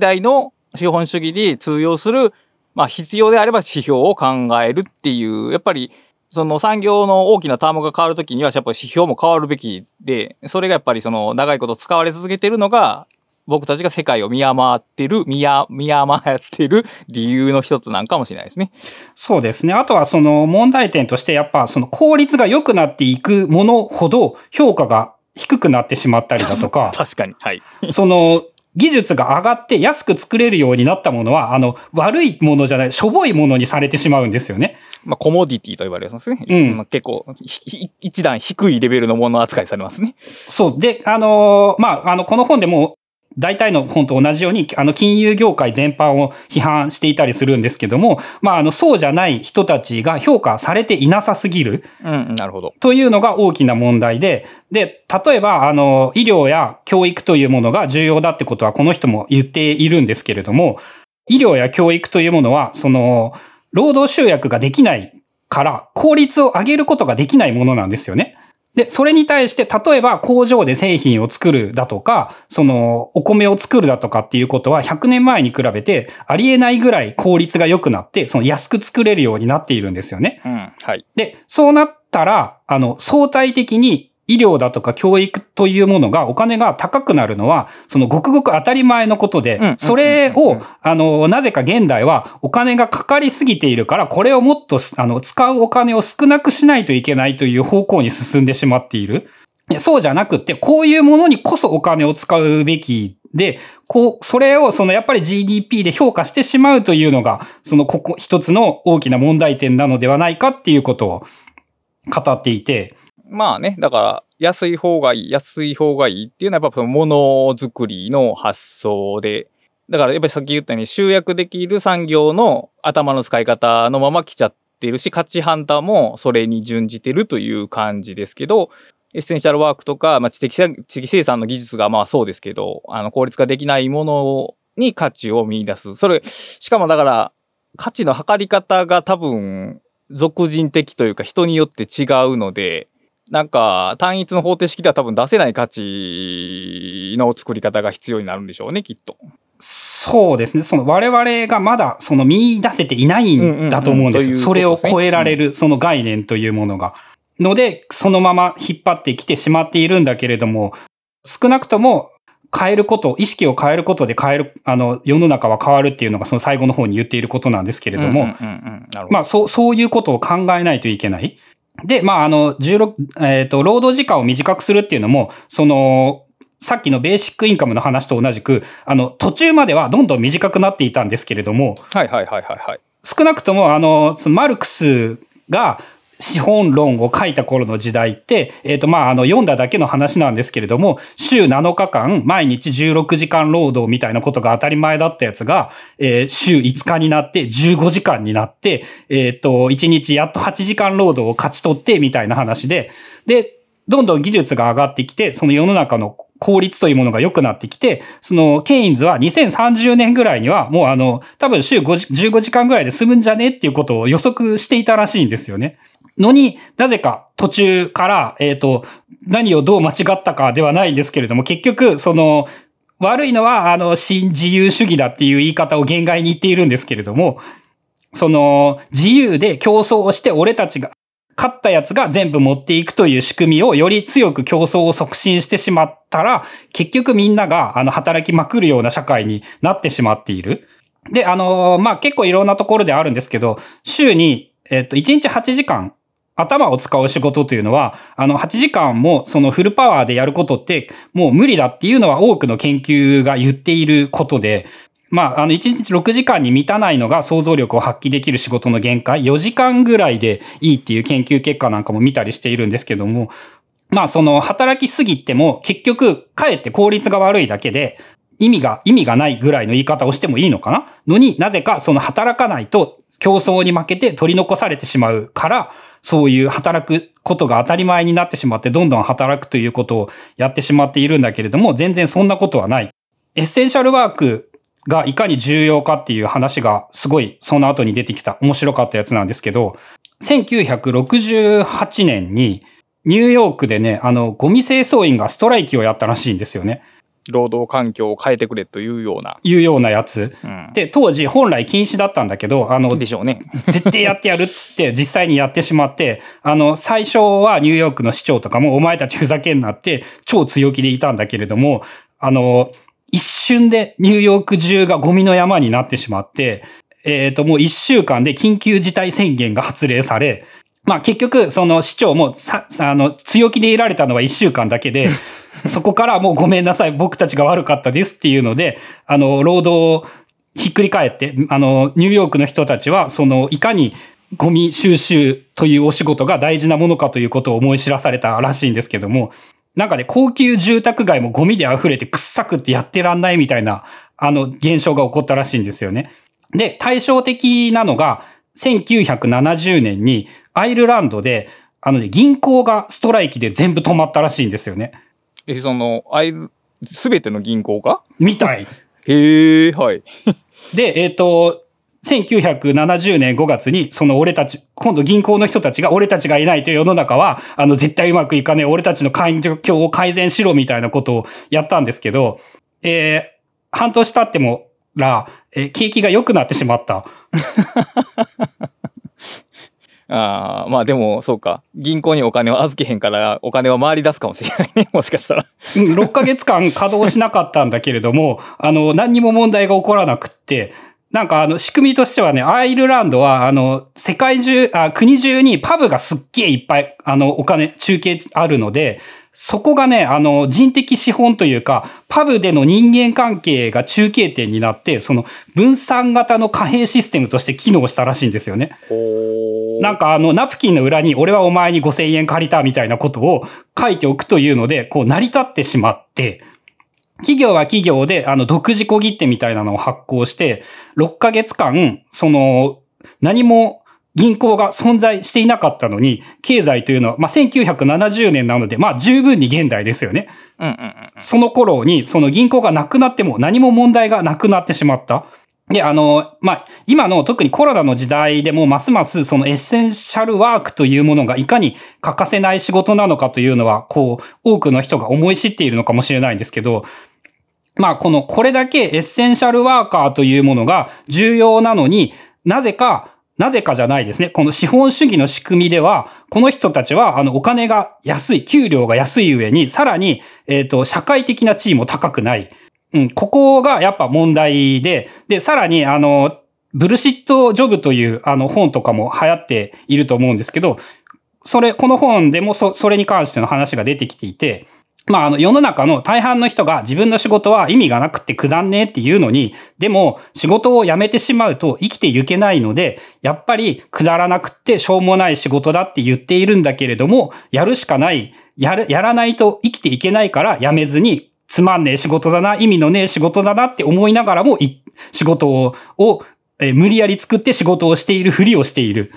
代の資本主義に通用する、まあ必要であれば指標を考えるっていう、やっぱりその産業の大きなタームが変わるときには、やっぱり指標も変わるべきで、それがやっぱりその長いこと使われ続けてるのが、僕たちが世界を見余ってる、見余ってる理由の一つなんかもしれないですね。
そうですね。あとはその問題点として、やっぱその効率が良くなっていくものほど評価が低くなってしまったりだとか、
確かに。はい。
その、技術が上がって安く作れるようになったものは、あの、悪いものじゃない、しょぼいものにされてしまうんですよね。
まあ、コモディティと言われますね。うん。まあ、結構、一段低いレベルのもの扱いされますね。
そう。で、あのー、まあ、あの、この本でも大体の本と同じように、あの、金融業界全般を批判していたりするんですけども、まあ、あの、そうじゃない人たちが評価されていなさすぎる。
うん、なるほど。
というのが大きな問題で、で、例えば、あの、医療や教育というものが重要だってことは、この人も言っているんですけれども、医療や教育というものは、その、労働集約ができないから、効率を上げることができないものなんですよね。で、それに対して、例えば工場で製品を作るだとか、その、お米を作るだとかっていうことは100年前に比べてありえないぐらい効率が良くなって、その安く作れるようになっているんですよね。
うん。はい。
で、そうなったら、あの、相対的に医療だとか教育というものがお金が高くなるのは、そのごくごく当たり前のことで、それを、あの、なぜか現代はお金がかかりすぎているから、これをもっと、あの、使うお金を少なくしないといけないという方向に進んでしまっている。そうじゃなくって、こういうものにこそお金を使うべきで、こう、それをそのやっぱり GDP で評価してしまうというのが、そのここ一つの大きな問題点なのではないかっていうことを語っていて、
まあね、だから、安い方がいい、安い方がいいっていうのはやっぱそのものづくりの発想で、だからやっぱりさっき言ったように集約できる産業の頭の使い方のまま来ちゃってるし、価値判断もそれに準じてるという感じですけど、エッセンシャルワークとか、まあ、知的知的生産の技術がまあそうですけど、あの効率化できないものに価値を見出す。それ、しかもだから、価値の測り方が多分、俗人的というか人によって違うので、なんか単一の方程式では多分出せない価値の作り方が必要になるんでしょうね、きっと。
そうですね。その我々がまだその見出せていないんだと思うんですよ。それを超えられるその概念というものが。ので、そのまま引っ張ってきてしまっているんだけれども、少なくとも変えること、意識を変えることで変える、あの、世の中は変わるっていうのがその最後の方に言っていることなんですけれども、まあ、そう、そういうことを考えないといけない。で、まあ、あの、16、えっ、ー、と、労働時間を短くするっていうのも、その、さっきのベーシックインカムの話と同じく、あの、途中まではどんどん短くなっていたんですけれども、
はいはいはいはいはい。
少なくとも、あの、マルクスが、資本論を書いた頃の時代って、えっ、と、まあ、あの、読んだだけの話なんですけれども、週7日間、毎日16時間労働みたいなことが当たり前だったやつが、えー週5日になって15時間になって、えっ、と、1日やっと8時間労働を勝ち取ってみたいな話で、で、どんどん技術が上がってきて、その世の中の効率というものが良くなってきて、その、ケインズは2030年ぐらいには、もうあの、多分週5 15時間ぐらいで済むんじゃねっていうことを予測していたらしいんですよね。のになぜか途中から、えっ、と、何をどう間違ったかではないんですけれども、結局、その、悪いのは、あの、新自由主義だっていう言い方を限界に言っているんですけれども、その、自由で競争をして俺たちが、勝ったやつが全部持っていくという仕組みをより強く競争を促進してしまったら、結局みんなが、あの、働きまくるような社会になってしまっている。で、あの、まあ、結構いろんなところであるんですけど、週に、えっと、1日8時間、頭を使う仕事というのは、あの、8時間もそのフルパワーでやることって、もう無理だっていうのは多くの研究が言っていることで、まあ、あの、1日6時間に満たないのが想像力を発揮できる仕事の限界、4時間ぐらいでいいっていう研究結果なんかも見たりしているんですけども、まあ、その、働きすぎても、結局、かえって効率が悪いだけで、意味が、意味がないぐらいの言い方をしてもいいのかな？のになぜか、その働かないと競争に負けて取り残されてしまうから、そういう働くことが当たり前になってしまって、どんどん働くということをやってしまっているんだけれども、全然そんなことはない。エッセンシャルワークがいかに重要かっていう話がすごいその後に出てきた面白かったやつなんですけど、1968年にニューヨークでね、あの、ゴミ清掃員がストライキをやったらしいんですよね。
労働環境を変えてくれというような。
いうようなやつ。
うん。
で、当時本来禁止だったんだけど、あの、
でしょうね。
絶対やってやるっつって 実際にやってしまって、あの、最初はニューヨークの市長とかもお前たちふざけんなって超強気でいたんだけれども、あの、一瞬でニューヨーク中がゴミの山になってしまって、えっ、と、もう一週間で緊急事態宣言が発令され、まあ結局、その市長もさ、あの、強気でいられたのは一週間だけで、そこからもうごめんなさい、僕たちが悪かったですっていうので、あの、労働をひっくり返って、あの、ニューヨークの人たちは、その、いかにゴミ収集というお仕事が大事なものかということを思い知らされたらしいんですけども、なんかね、高級住宅街もゴミで溢れてくっさくってやってらんないみたいな、あの、現象が起こったらしいんですよね。で、対照的なのが、1970年にアイルランドで、あのね、銀行がストライキで全部止まったらしいんですよね。
え、その、アイル、すべての銀行が？
みたい。
へえ、はい。
で、えっ、と、1970年5月に、その俺たち、今度銀行の人たちが、俺たちがいないという世の中は、あの、絶対うまくいかねえ、俺たちの環境を改善しろみたいなことをやったんですけど、えー半年経ってもら、えー景気が良くなってしまった。
ああ、まあでも、そうか。銀行にお金を預けへんから、お金は回り出すかもしれないね。もしかしたら。
6ヶ月間稼働しなかったんだけれども、あの、何にも問題が起こらなくって、なんかあの、仕組みとしてはね、アイルランドは、あの、世界中、あ国中にパブがすっげえいっぱい、あの、お金、中継あるので、そこがね、あの、人的資本というか、パブでの人間関係が中継点になって、その、分散型の貨幣システムとして機能したらしいんですよね。
お
なんかあの、ナプキンの裏に、俺はお前に5000円借りたみたいなことを書いておくというので、こう、成り立ってしまって、企業は企業で、あの、独自小切手みたいなのを発行して、6ヶ月間、その、何も銀行が存在していなかったのに、経済というのは、まあ、1970年なので、まあ、十分に現代ですよね。
うんうんうん。
その頃に、その銀行がなくなっても何も問題がなくなってしまった。で、あの、まあ、今の特にコロナの時代でもますますそのエッセンシャルワークというものがいかに欠かせない仕事なのかというのは、こう、多くの人が思い知っているのかもしれないんですけど、まあ、この、これだけエッセンシャルワーカーというものが重要なのになぜか、なぜかじゃないですね。この資本主義の仕組みでは、この人たちは、あの、お金が安い、給料が安い上に、さらに、えっ、と、社会的な地位も高くない。うん、ここがやっぱ問題で、で、さらに、あの、ブルシットジョブという、あの、本とかも流行っていると思うんですけど、それ、この本でもそ、それに関しての話が出てきていて、まあ、あの、世の中の大半の人が自分の仕事は意味がなくてくだんねえっていうのに、でも仕事を辞めてしまうと生きていけないので、やっぱりくだらなくってしょうもない仕事だって言っているんだけれども、やるしかない、やる、やらないと生きていけないから辞めずに、つまんねえ仕事だな、意味のねえ仕事だなって思いながらも、仕事を、をえ無理やり作って仕事をしているふりをしている。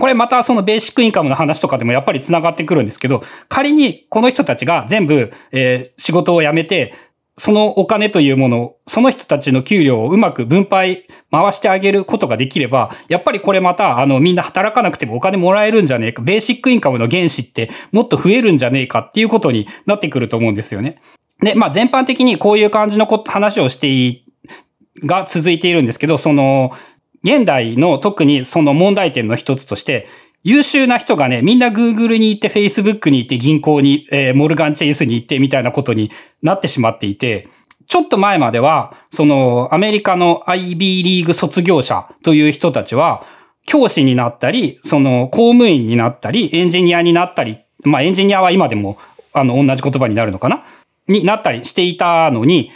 これまたそのベーシックインカムの話とかでもやっぱり繋がってくるんですけど、仮にこの人たちが全部、えー、仕事を辞めて、そのお金というものを、その人たちの給料をうまく分配、回してあげることができれば、やっぱりこれまた、あの、みんな働かなくてもお金もらえるんじゃねえか、ベーシックインカムの原資ってもっと増えるんじゃねえかっていうことになってくると思うんですよね。で、まあ全般的にこういう感じの話をしていいが続いているんですけど、その、現代の特にその問題点の一つとして、優秀な人がね、みんな Google に行って Facebook に行って銀行に、えー、モルガンチェイスに行ってみたいなことになってしまっていて、ちょっと前までは、そのアメリカの IB リーグ卒業者という人たちは、教師になったり、その公務員になったり、エンジニアになったり、まあエンジニアは今でもあの同じ言葉になるのかな？になったりしていたのに、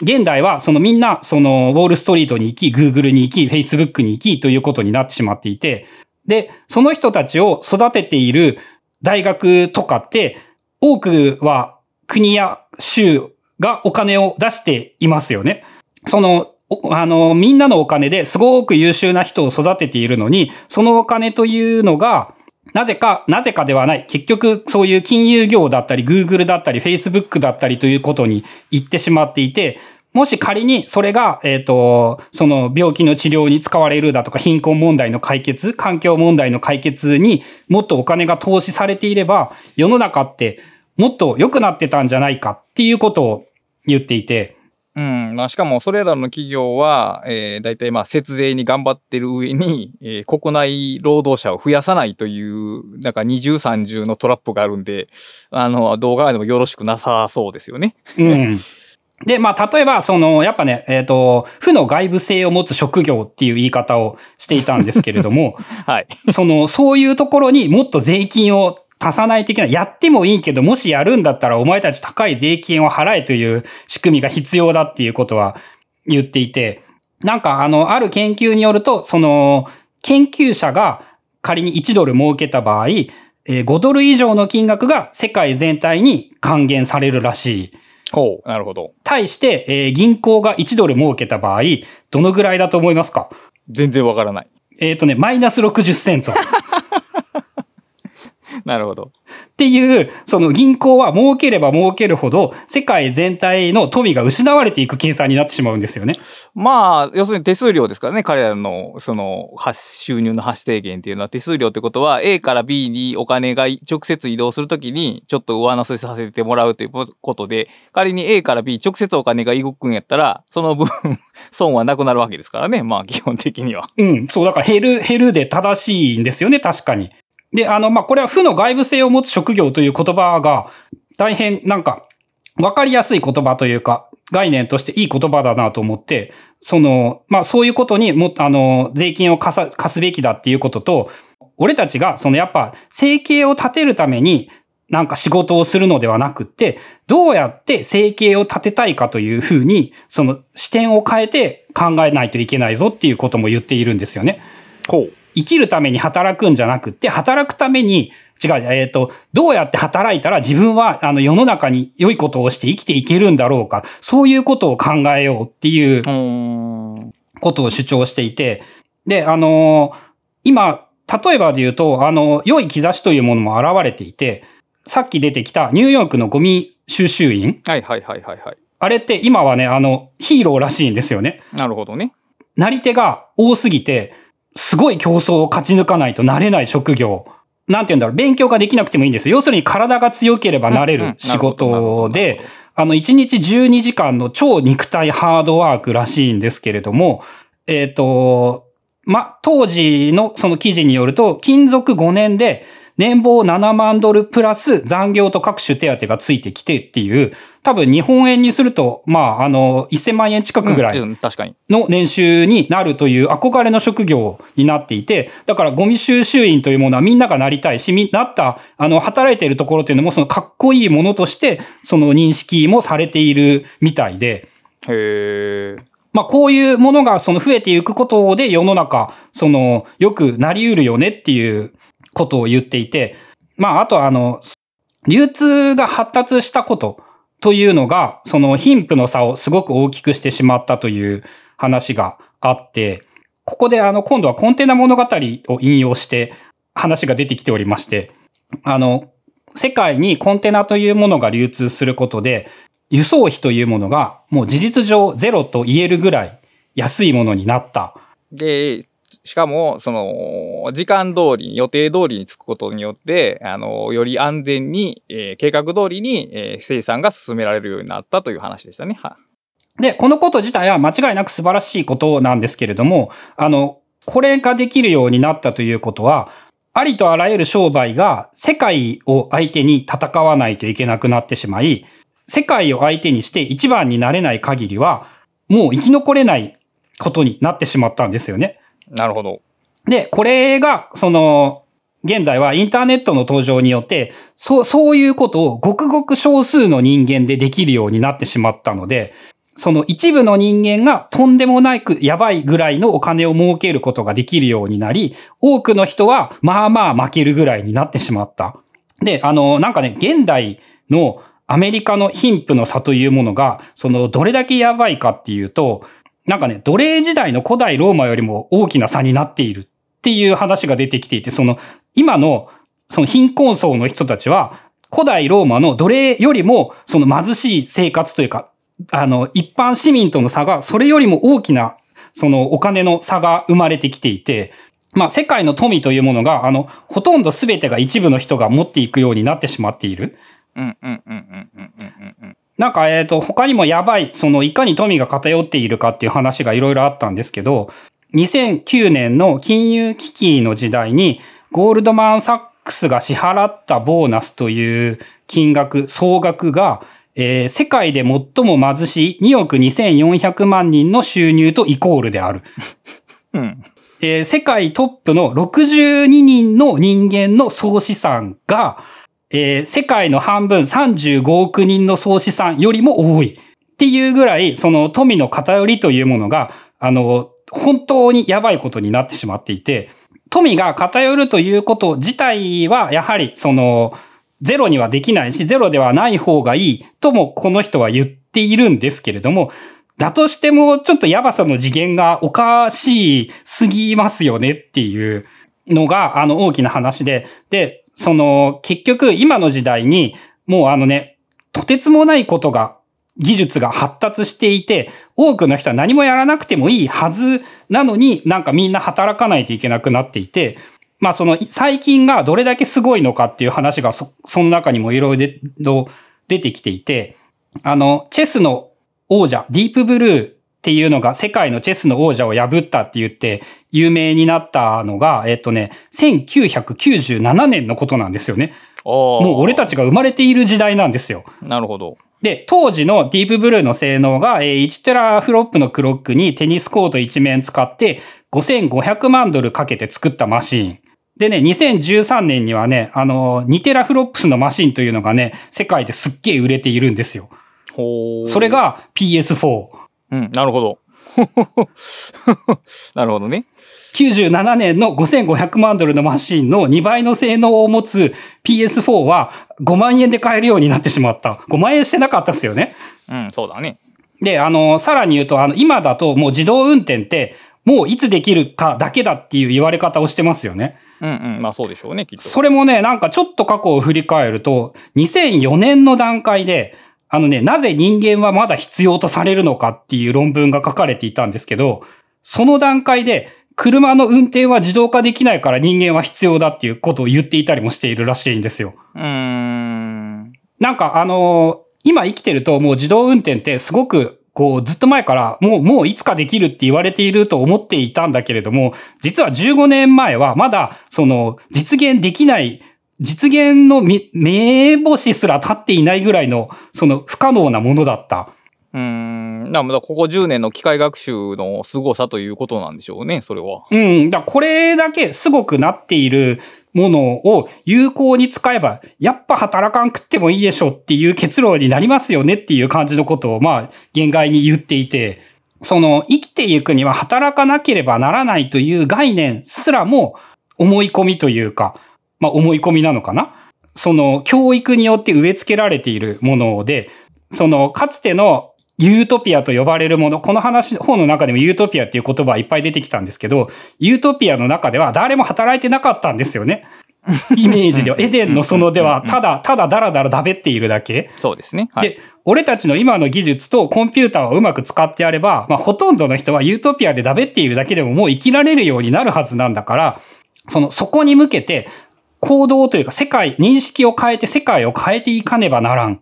現代は、そのみんな、その、ウォールストリートに行き、グーグルに行き、フェイスブックに行きということになってしまっていて、で、その人たちを育てている大学とかって、多くは国や州がお金を出していますよね。その、あの、みんなのお金ですごく優秀な人を育てているのに、そのお金というのが、なぜか、なぜかではない。結局、そういう金融業だったり、Google だったり、Facebook だったりということに行ってしまっていて、もし仮にそれが、えっ、ー、と、その病気の治療に使われるだとか、貧困問題の解決、環境問題の解決にもっとお金が投資されていれば、世の中ってもっと良くなってたんじゃないかっていうことを言っていて、
うん。まあ、しかもそれらの企業は、えー、大体まあ、節税に頑張ってる上に、えー、国内労働者を増やさないという、なんか二重三重のトラップがあるんで、あの、動画でもよろしくなさそうですよね。
うん。で、まあ、例えば、その、やっぱね、えっ、ー、と、負の外部性を持つ職業っていう言い方をしていたんですけれども、
はい。
その、そういうところにもっと税金を足さないといけない。やってもいいけど、もしやるんだったらお前たち高い税金を払えという仕組みが必要だっていうことは言っていて、なんかあの、ある研究によると、その、研究者が仮に1ドル儲けた場合、5ドル以上の金額が世界全体に還元されるらしい。
ほう、なるほど。
対して、えー、銀行が1ドル儲けた場合、どのぐらいだと思いますか？
全然わからない。
えっ、ー、とね、マイナス60セント。
なるほど。
っていう、その銀行は儲ければ儲けるほど、世界全体の富が失われていく計算になってしまうんですよね。
まあ、要するに手数料ですからね、彼らの、その、収入の発生源っていうのは手数料ってことは、A から B にお金が直接移動するときに、ちょっと上乗せさせてもらうということで、仮に A から B 直接お金が動くんやったら、その分 損はなくなるわけですからね、まあ基本的には。
うん、そう、だから減る、減るで正しいんですよね、確かに。で、あの、まあ、これは負の外部性を持つ職業という言葉が、大変なんか、わかりやすい言葉というか、概念としていい言葉だなと思って、その、まあ、そういうことにも、あの、税金を貸さ、貸すべきだっていうことと、俺たちが、そのやっぱ、生計を立てるために、なんか仕事をするのではなくって、どうやって生計を立てたいかというふうに、その視点を変えて考えないといけないぞっていうことも言っているんですよね。
ほう。
生きるために働くんじゃなくて、働くために、違う、えっ、ー、と、どうやって働いたら自分は、あの、世の中に良いことをして生きていけるんだろうか、そういうことを考えようっていうことを主張していて、で、あの今、例えばで言うと、あの、良い兆しというものも現れていて、さっき出てきたニューヨークのゴミ収集員。
はいはいはいはいはい。
あれって今はね、あの、ヒーローらしいんですよね。
なるほどね。
なり手が多すぎて、すごい競争を勝ち抜かないとなれない職業。なんて言うんだろう、勉強ができなくてもいいんですよ。要するに体が強ければなれる仕事で、あの、1日12時間の超肉体ハードワークらしいんですけれども、えっ、ー、と、ま、当時のその記事によると、勤続5年で年俸7万ドルプラス残業と各種手当がついてきてっていう、多分日本円にすると、まあ、あの、1000万円近くぐらい。の年収になるという憧れの職業になっていて、だからゴミ収集員というものはみんながなりたいし、みなった、あの、働いているところというのもそのかっこいいものとして、その認識もされているみたいで、
へえ。
まあこういうものがその増えていくことで世の中、その、よくなり得るよねっていうことを言っていて、まああとあの、流通が発達したことというのが、その貧富の差をすごく大きくしてしまったという話があって、ここであの今度はコンテナ物語を引用して話が出てきておりまして、あの、世界にコンテナというものが流通することで、輸送費というものがもう事実上ゼロと言えるぐらい安いものになった。
で、しかも、その、時間通り、予定通りに着くことによって、あの、より安全に、えー計画通りに、えー生産が進められるようになったという話でしたね。は
で、このこと自体は間違いなく素晴らしいことなんですけれども、あの、これができるようになったということは、ありとあらゆる商売が世界を相手に戦わないといけなくなってしまい、世界を相手にして一番になれない限りは、もう生き残れないことになってしまったんですよね。
なるほど。
で、これが、その、現在はインターネットの登場によって、そう、そういうことをごくごく少数の人間でできるようになってしまったので、その一部の人間がとんでもないくやばいぐらいのお金を儲けることができるようになり、多くの人はまあまあ負けるぐらいになってしまった。で、あの、なんかね、現代のアメリカの貧富の差というものが、その、どれだけやばいかっていうと、なんかね、奴隷時代の古代ローマよりも大きな差になっているっていう話が出てきていて、その、今の、その貧困層の人たちは、古代ローマの奴隷よりも、その貧しい生活というか、あの、一般市民との差が、それよりも大きな、そのお金の差が生まれてきていて、まあ、世界の富というものが、あの、ほとんど全てが一部の人が持っていくようになってしまっている。
うんうんうんうんうんうんうん。
なんか、えっ、と、他にもやばい、その、いかに富が偏っているかっていう話がいろいろあったんですけど、2009年の金融危機の時代に、ゴールドマン・サックスが支払ったボーナスという金額、総額が、えー世界で最も貧しい2億2400万人の収入とイコールである。
うん。
えー世界トップの62人の人間の総資産が、えー世界の半分35億人の総資産よりも多い。っていうぐらい、その富の偏りというものが、あの、本当にやばいことになってしまっていて、富が偏るということ自体は、やはり、その、ゼロにはできないし、ゼロではない方がいいともこの人は言っているんですけれども、だとしても、ちょっとやばさの次元がおかしすぎますよねっていうのが、あの、大きな話で、で、その、結局、今の時代に、もうあのね、とてつもないことが、技術が発達していて、多くの人は何もやらなくてもいいはずなのに、なんかみんな働かないといけなくなっていて、まあその、最近がどれだけすごいのかっていう話がそ、その中にもいろいろ出てきていて、あの、チェスの王者、ディープブルーっていうのが世界のチェスの王者を破ったって言って有名になったのが、えっとね、1997年のことなんですよね。
も、
もう俺たちが生まれている時代なんですよ。
なるほど。
で、当時のディープブルーの性能が、えー1テラフロップのクロックにテニスコート一面使って5500万ドルかけて作ったマシーン。でね、2013年にはね、あの、2テラフロップスのマシンというのがね、世界ですっげえ売れているんですよ。それ、が PS4。
うん、なるほど。なるほどね。
97年の5500万ドルのマシンの2倍の性能を持つ PS4 は5万円で買えるようになってしまった。5万円してなかったっすよね。
うん、そうだね。
で、あの、さらに言うと、あの、今だともう自動運転って、もういつできるかだけだっていう言われ方をしてますよね。
うんうん、まあそうでしょうね、きっと。
それもね、なんかちょっと過去を振り返ると、2004年の段階で、あのね、なぜ人間はまだ必要とされるのかっていう論文が書かれていたんですけど、その段階で、車の運転は自動化できないから人間は必要だっていうことを言っていたりもしているらしいんですよ。
うーん。
なんかあのー今生きてるともう自動運転ってすごくこうずっと前からもう、もういつかできるって言われていると思っていたんだけれども、実は15年前はまだその実現できない実現のみ名星すら立っていないぐらいの、その不可能なものだった。
うーん。だここ10年の機械学習の凄さということなんでしょうね、それは。
うん。だこれだけすごくなっているものを有効に使えば、やっぱ働かんくってもいいでしょっていう結論になりますよねっていう感じのことを、まあ、限界に言っていて、その、生きていくには働かなければならないという概念すらも、思い込みというか、まあ、思い込みなのかな？その、教育によって植え付けられているもので、その、かつてのユートピアと呼ばれるもの、この話、本の中でもユートピアっていう言葉はいっぱい出てきたんですけど、ユートピアの中では誰も働いてなかったんですよね。イメージでは。エデンの園では、ただ、ただだらだらだべっているだけ。
そうですね。はい。
で、俺たちの今の技術とコンピューターをうまく使ってやれば、まあ、ほとんどの人はユートピアでだべっているだけでももう生きられるようになるはずなんだから、その、そこに向けて、行動というか世界、認識を変えて世界を変えていかねばならん。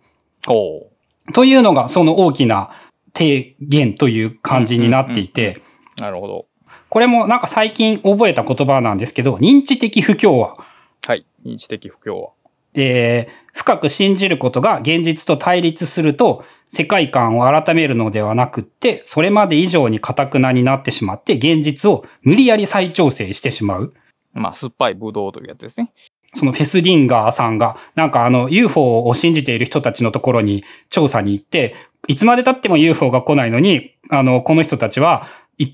というのが、その大きな提言という感じになっていて、
なるほど。
これもなんか最近覚えた言葉なんですけど、認知的不協和。
はい。認知的不協和。
で、深く信じることが現実と対立すると、世界観を改めるのではなくって、それまで以上に堅くなになってしまって、現実を無理やり再調整してしまう。
まあ、酸っぱいブドウというやつですね。
そのフェスディンガーさんが、なんかあの UFO を信じている人たちのところに調査に行って、いつまで経っても UFO が来ないのに、あの、この人たちは、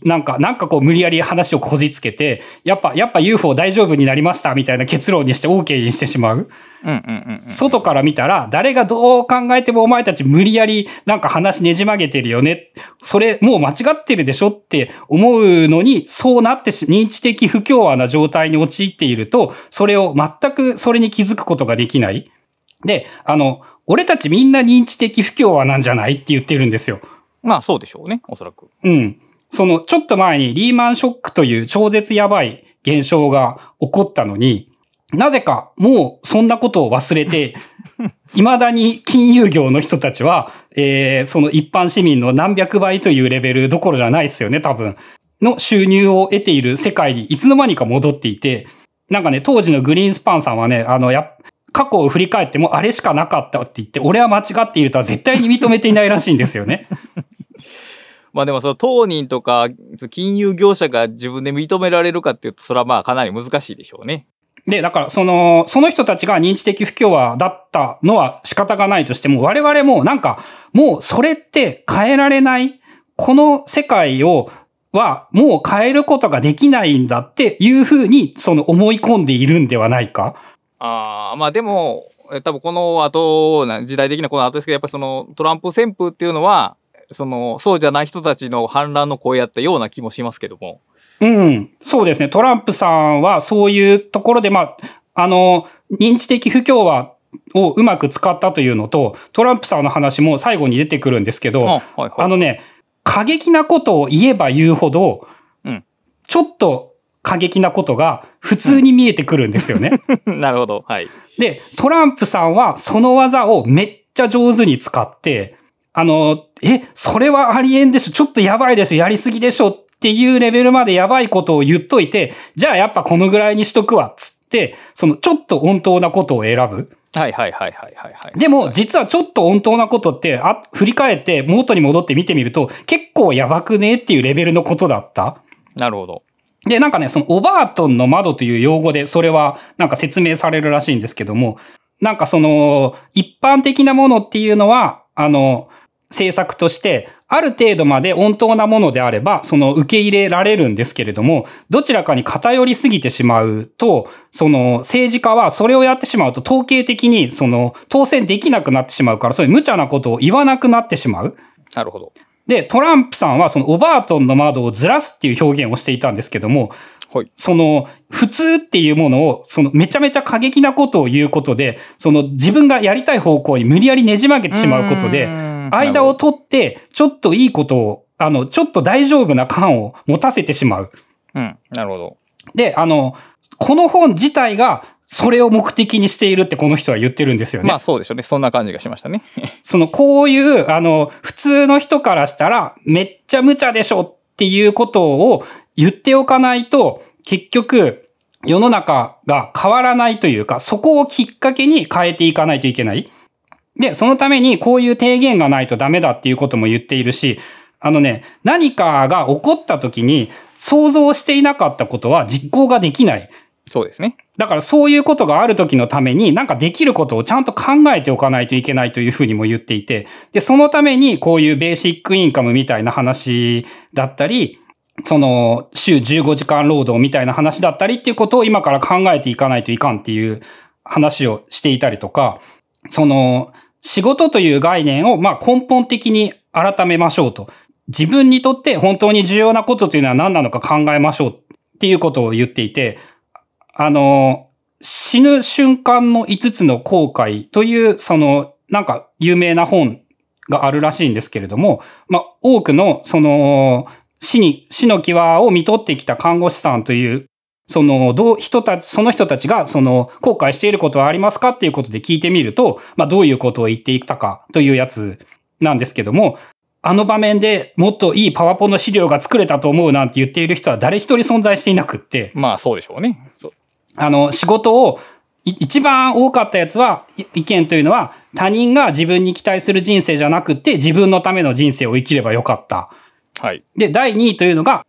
なんか、なんかこう無理やり話をこじつけて、やっぱ、やっぱ UFO 大丈夫になりましたみたいな結論にして OK にしてしまう。外から見たら、誰がどう考えてもお前たち無理やりなんか話ねじ曲げてるよね。それもう間違ってるでしょって思うのに、そうなってし、認知的不協和な状態に陥っていると、それを全くそれに気づくことができない。で、あの、俺たちみんな認知的不協和なんじゃないって言ってるんですよ。
まあ、そうでしょうね、おそらく。
うん。その、ちょっと前にリーマンショックという超絶やばい現象が起こったのに、なぜかもうそんなことを忘れて、未だに金融業の人たちは、えー、その一般市民の何百倍というレベルどころじゃないですよね、多分。の収入を得ている世界にいつの間にか戻っていて、なんかね、当時のグリーンスパンさんはね、あの、や、過去を振り返ってもあれしかなかったって言って、俺は間違っているとは絶対に認めていないらしいんですよね。
まあでもその当人とか金融業者が自分で認められるかっていうとそれはまあかなり難しいでしょうね。
で、だからその、その人たちが認知的不協和だったのは仕方がないとしても、我々もなんか、もうそれって変えられない、この世界を、はもう変えることができないんだっていうふうに、その思い込んでいるんではないか。
ああ、まあでも、え多分この後、な時代的なこの後ですけど、やっぱりそのトランプ旋風っていうのは、その、そうじゃない人たちの反乱の声やったような気もしますけども。
うん。そうですね。トランプさんはそういうところで、まあ、あの、認知的不協和をうまく使ったというのと、トランプさんの話も最後に出てくるんですけど、
あはいはい。
あのね、過激なことを言えば言うほど、
うん
ちょっと過激なことが普通に見えてくるんですよね。
なるほど。はい。
で、トランプさんはその技をめっちゃ上手に使って、あの、え、それはありえんでしょちょっとやばいでしょやりすぎでしょっていうレベルまでやばいことを言っといて、じゃあやっぱこのぐらいにしとくわ、つって、そのちょっと温当なことを選ぶ。
はいはいはいはいはいはい。
でも、実はちょっと温当なことって、あ、振り返って元に戻って見てみると、結構やばくねっていうレベルのことだった。
なるほど。
で、なんかね、そのオバートンの窓という用語で、それはなんか説明されるらしいんですけども、なんかその、一般的なものっていうのは、あの、政策として、ある程度まで温当なものであれば、その受け入れられるんですけれども、どちらかに偏りすぎてしまうと、その政治家はそれをやってしまうと統計的にその当選できなくなってしまうから、そういう無茶なことを言わなくなってしまう。
なるほど。
で、トランプさんはそのオバートンの窓をずらすっていう表現をしていたんですけども、
はい。
その、普通っていうものを、その、めちゃめちゃ過激なことを言うことで、その、自分がやりたい方向に無理やりねじ曲げてしまうことで、間を取って、ちょっといいことを、あの、ちょっと大丈夫な感を持たせてしまう。
うん。なるほど。
で、あの、この本自体が、それを目的にしているってこの人は言ってるんですよね。
まあそうでしょうね。そんな感じがしましたね。
その、こういう、あの、普通の人からしたら、めっちゃ無茶でしょっていうことを言っておかないと、結局、世の中が変わらないというか、そこをきっかけに変えていかないといけない。で、そのためにこういう提言がないとダメだっていうことも言っているし、あのね、何かが起こった時に想像していなかったことは実行ができない。
そうですね。
だからそういうことがある時のためになんかできることをちゃんと考えておかないといけないというふうにも言っていて、で、そのためにこういうベーシックインカムみたいな話だったり、その週15時間労働みたいな話だったりっていうことを今から考えていかないといかんっていう話をしていたりとか、その仕事という概念をまあ根本的に改めましょうと。自分にとって本当に重要なことというのは何なのか考えましょうっていうことを言っていて、あの、死ぬ瞬間の5つの後悔という、その、なんか有名な本があるらしいんですけれども、まあ、多くの、その、死に、死の際を見とってきた看護師さんという、その、どう、人たち、その人たちが、その、後悔していることはありますかっていうことで聞いてみると、まあ、どういうことを言っていたかというやつなんですけども、あの場面でもっといいパワポの資料が作れたと思うなんて言っている人は誰一人存在していなくって。
まあそうでしょうね。
あの、仕事を一番多かったやつは、意見というのは、他人が自分に期待する人生じゃなくて、自分のための人生を生きればよかった。
はい。
で、第2位というのが、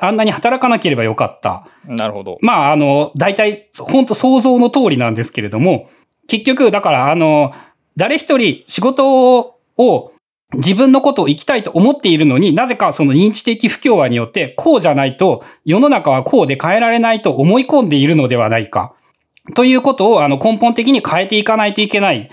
あんなに働かなければよかった。
なるほど。
まあ、あの、大体、本当想像の通りなんですけれども、結局、だから、あの、誰一人仕事を自分のことを生きたいと思っているのになぜかその認知的不協和によって、こうじゃないと、世の中はこうで変えられないと思い込んでいるのではないか。ということを、あの、根本的に変えていかないといけない。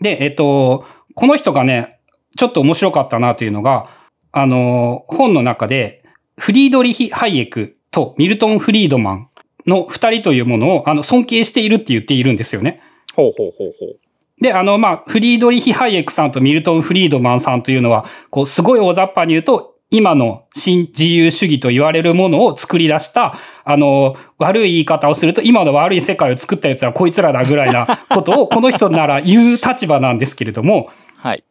で、えっと、この人がね、ちょっと面白かったなというのが、あの、本の中で、フリードリヒ・ハイエクとミルトン・フリードマンの二人というものを、あの、尊敬しているって言っているんですよね。
ほうほうほうほう。
で、あの、まあ、フリードリヒ・ハイエクさんとミルトン・フリードマンさんというのは、こう、すごい大雑把に言うと、今の新自由主義と言われるものを作り出した、あの、悪い言い方をすると、今の悪い世界を作ったやつはこいつらだぐらいなことを、この人なら言う立場なんですけれども、
はい。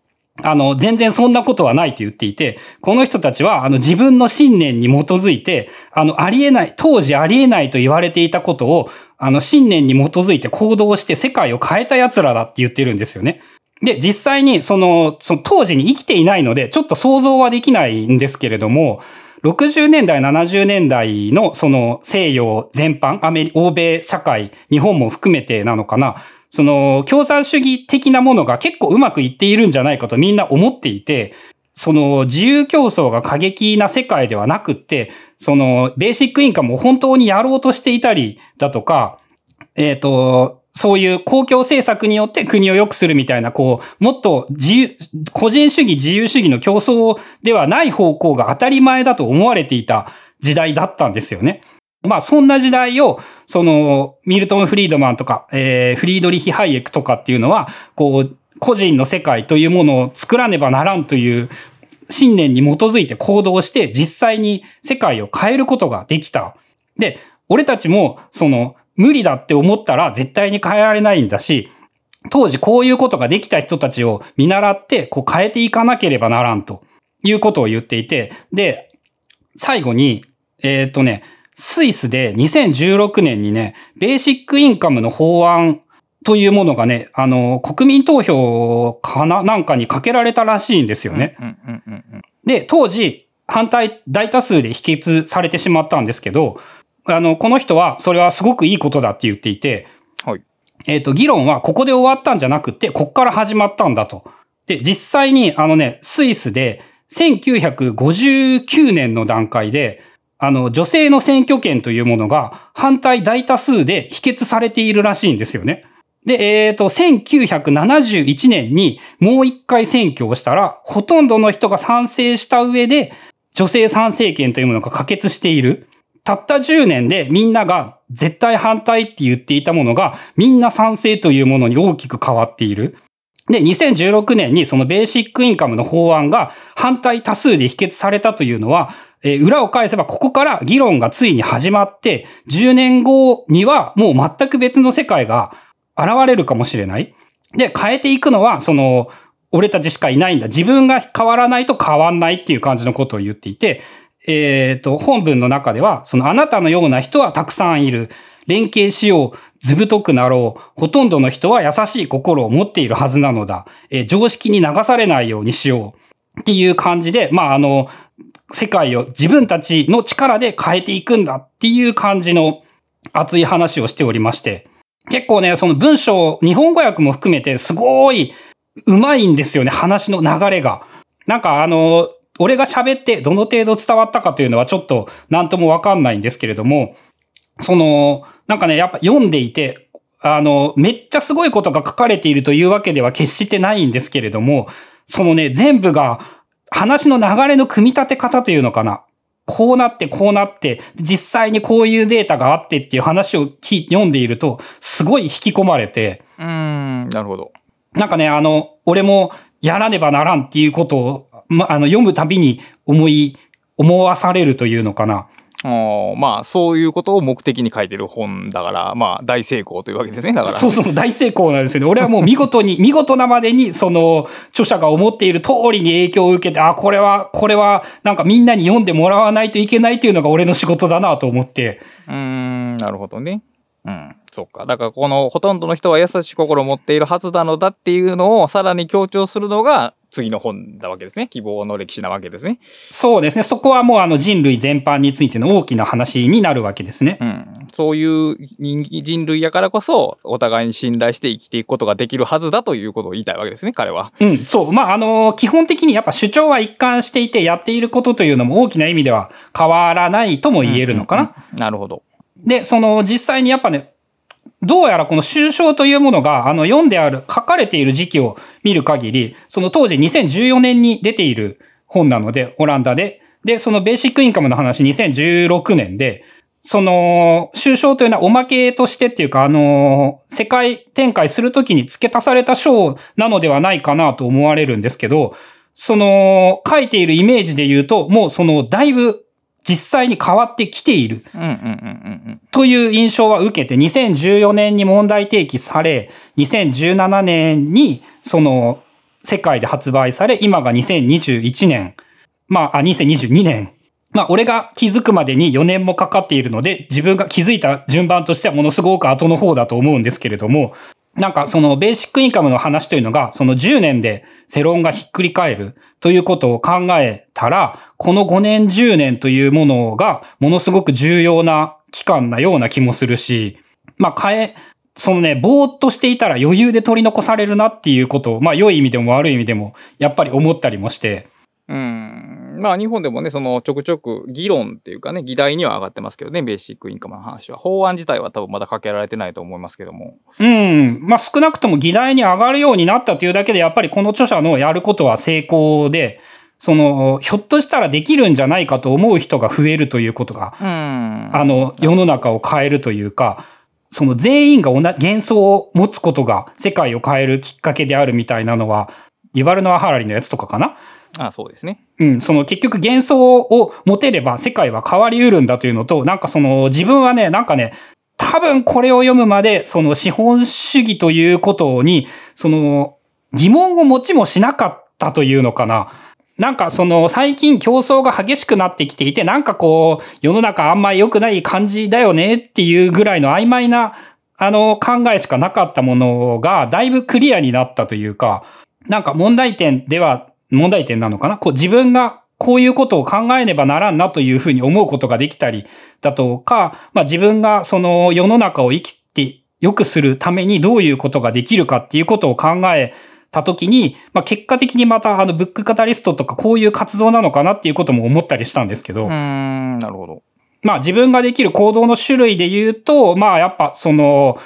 あの、全然そんなことはないと言っていて、この人たちは、あの、自分の信念に基づいて、あの、ありえない、当時ありえないと言われていたことを、あの、信念に基づいて行動して世界を変えた奴らだって言ってるんですよね。で、実際に、その、その当時に生きていないので、ちょっと想像はできないんですけれども、60年代、70年代のその西洋全般、アメリ、欧米社会、日本も含めてなのかな、その共産主義的なものが結構うまくいっているんじゃないかとみんな思っていて、その自由競争が過激な世界ではなくって、そのベーシックインカムを本当にやろうとしていたりだとか、えっ、ー、と、そういう公共政策によって国を良くするみたいな、こう、もっと自由、個人主義、自由主義の競争ではない方向が当たり前だと思われていた時代だったんですよね。まあ、そんな時代を、その、ミルトン・フリードマンとか、えー、フリードリヒ・ハイエクとかっていうのは、こう、個人の世界というものを作らねばならんという信念に基づいて行動して、実際に世界を変えることができた。で、俺たちも、その、無理だって思ったら絶対に変えられないんだし、当時こういうことができた人たちを見習って、こう変えていかなければならんということを言っていて、で、最後に、えっ、とね、スイスで2016年にね、ベーシックインカムの法案というものがね、あの、国民投票かななんかにかけられたらしいんですよね。で、当時、反対大多数で否決されてしまったんですけど、あの、この人はそれはすごくいいことだって言っていて、
はい。
えっ、と、議論はここで終わったんじゃなくて、こっから始まったんだと。で、実際に、あのね、スイスで1959年の段階で、あの、女性の選挙権というものが反対大多数で否決されているらしいんですよね。で、えっ、ー、と、1971年にもう一回選挙をしたら、ほとんどの人が賛成した上で、女性参政権というものが可決している。たった10年でみんなが絶対反対って言っていたものが、みんな賛成というものに大きく変わっている。で、2016年にそのベーシックインカムの法案が反対多数で否決されたというのは、えー、裏を返せばここから議論がついに始まって、10年後にはもう全く別の世界が現れるかもしれない。で、変えていくのは、その、俺たちしかいないんだ。自分が変わらないと変わんないっていう感じのことを言っていて、えっ、ー、と、本文の中では、そのあなたのような人はたくさんいる。連携しよう。ずぶとくなろう。ほとんどの人は優しい心を持っているはずなのだ。えー常識に流されないようにしよう。っていう感じで、まあ、あの、世界を自分たちの力で変えていくんだっていう感じの熱い話をしておりまして。結構ね、その文章、日本語訳も含めてすごい上手いんですよね、話の流れが。なんかあの、俺が喋ってどの程度伝わったかというのはちょっと何ともわかんないんですけれども、その、なんかね、やっぱ読んでいて、あの、めっちゃすごいことが書かれているというわけでは決してないんですけれども、そのね、全部が話の流れの組み立て方というのかな。こうなって、こうなって、実際にこういうデータがあってっていう話を聞読んでいると、すごい引き込まれて、
うーん、なるほど。
なんかね、あの、俺もやらねばならんっていうことを、ま、あの、読むたびに思い、思わされるというのかな。
まあ、そういうことを目的に書いてる本だから、まあ、大成功というわけですね。だから。
そうそう、大成功なんですよね。俺はもう見事に、見事なまでに、その、著者が思っている通りに影響を受けて、あ、これは、これは、なんかみんなに読んでもらわないといけないっていうのが俺の仕事だなと思って。
うーん、なるほどね。うん、そっか。だから、この、ほとんどの人は優しい心を持っているはずなのだっていうのをさらに強調するのが、次の本なわけですね。希望の歴史なわけですね。
そうですね。そこはもうあの人類全般についての大きな話になるわけですね。
うん。そういう人人類やからこそ、お互いに信頼して生きていくことができるはずだということを言いたいわけですね、彼は。
うん、そう。まあ、あの、基本的にやっぱ主張は一貫していて、やっていることというのも大きな意味では変わらないとも言えるのかな。
うんうんうんなるほど。
で、その実際にやっぱね、どうやらこの抽象というものが、あの、読んである、書かれている時期を見る限り、その当時2014年に出ている本なので、オランダで。で、そのベーシックインカムの話2016年で、その、抽象というのはおまけとしてっていうか、あの、世界展開するときに付け足された章なのではないかなと思われるんですけど、その、書いているイメージで言うと、もうその、だいぶ実際に変わってきている。という印象は受けて、2014年に問題提起され、2017年にその世界で発売され、今が2021年、まあ、あ、2022年。まあ、俺が気づくまでに4年もかかっているので、自分が気づいた順番としてはものすごく後の方だと思うんですけれども、なんかそのベーシックインカムの話というのが、その10年で世論がひっくり返るということを考えたら、この5年10年というものがものすごく重要な期間なような気もするし、まあ変え、そのね、ぼーっとしていたら余裕で取り残されるなっていうことを、まあ良い意味でも悪い意味でも、やっぱり思ったりもして、
うん。うん。まあ日本でもね、そのちょくちょく議論っていうかね、議題には上がってますけどね、ベーシックインカムの話は。法案自体は多分まだかけられてないと思いますけども。
うん。まあ少なくとも議題に上がるようになったというだけで、やっぱりこの著者のやることは成功で、その、ひょっとしたらできるんじゃないかと思う人が増えるということが、
うん。
あの、世の中を変えるというか、その全員が同じ幻想を持つことが世界を変えるきっかけであるみたいなのは、イバルノア・ハラリのやつとかかな？
あそうですね。
うん、その結局幻想を持てれば世界は変わり得るんだというのと、なんかその自分はね、なんかね、多分これを読むまで、その資本主義ということに、その疑問を持ちもしなかったというのかな。なんかその最近競争が激しくなってきていて、なんかこう世の中あんまり良くない感じだよねっていうぐらいの曖昧なあの考えしかなかったものがだいぶクリアになったというか、なんか問題点では問題点なのかな？こう自分がこういうことを考えねばならんなというふうに思うことができたりだとか、まあ自分がその世の中を生きて良くするためにどういうことができるかっていうことを考えたときに、まあ結果的にまたあのブックカタリストとかこういう活動なのかなっていうことも思ったりしたんですけど、
うーん、なるほど。
まあ自分ができる行動の種類で言うと、まあやっぱその、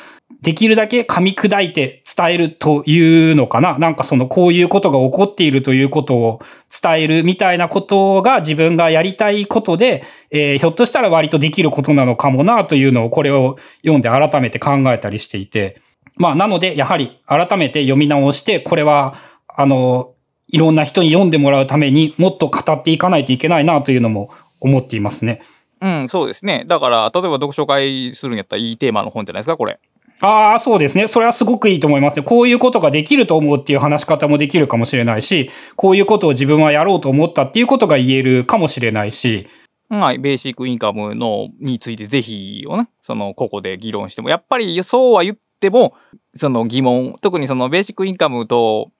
できるだけ噛み砕いて伝えるというのかな。なんかそのこういうことが起こっているということを伝えるみたいなことが自分がやりたいことで、えーひょっとしたら割とできることなのかもなというのをこれを読んで改めて考えたりしていて。まあなのでやはり改めて読み直して、これはあの、いろんな人に読んでもらうためにもっと語っていかないといけないなというのも思っていますね。
うん、そうですね。だから、例えば読書会するんやったらいいテーマの本じゃないですか、これ。
ああ、そうですね。それはすごくいいと思いますね。こういうことができると思うっていう話し方もできるかもしれないし、こういうことを自分はやろうと思ったっていうことが言えるかもしれないし、
はい、ベーシックインカムのについてぜひをね、その、ここで議論しても、やっぱりそうは言っても、その疑問、特にそのベーシックインカムと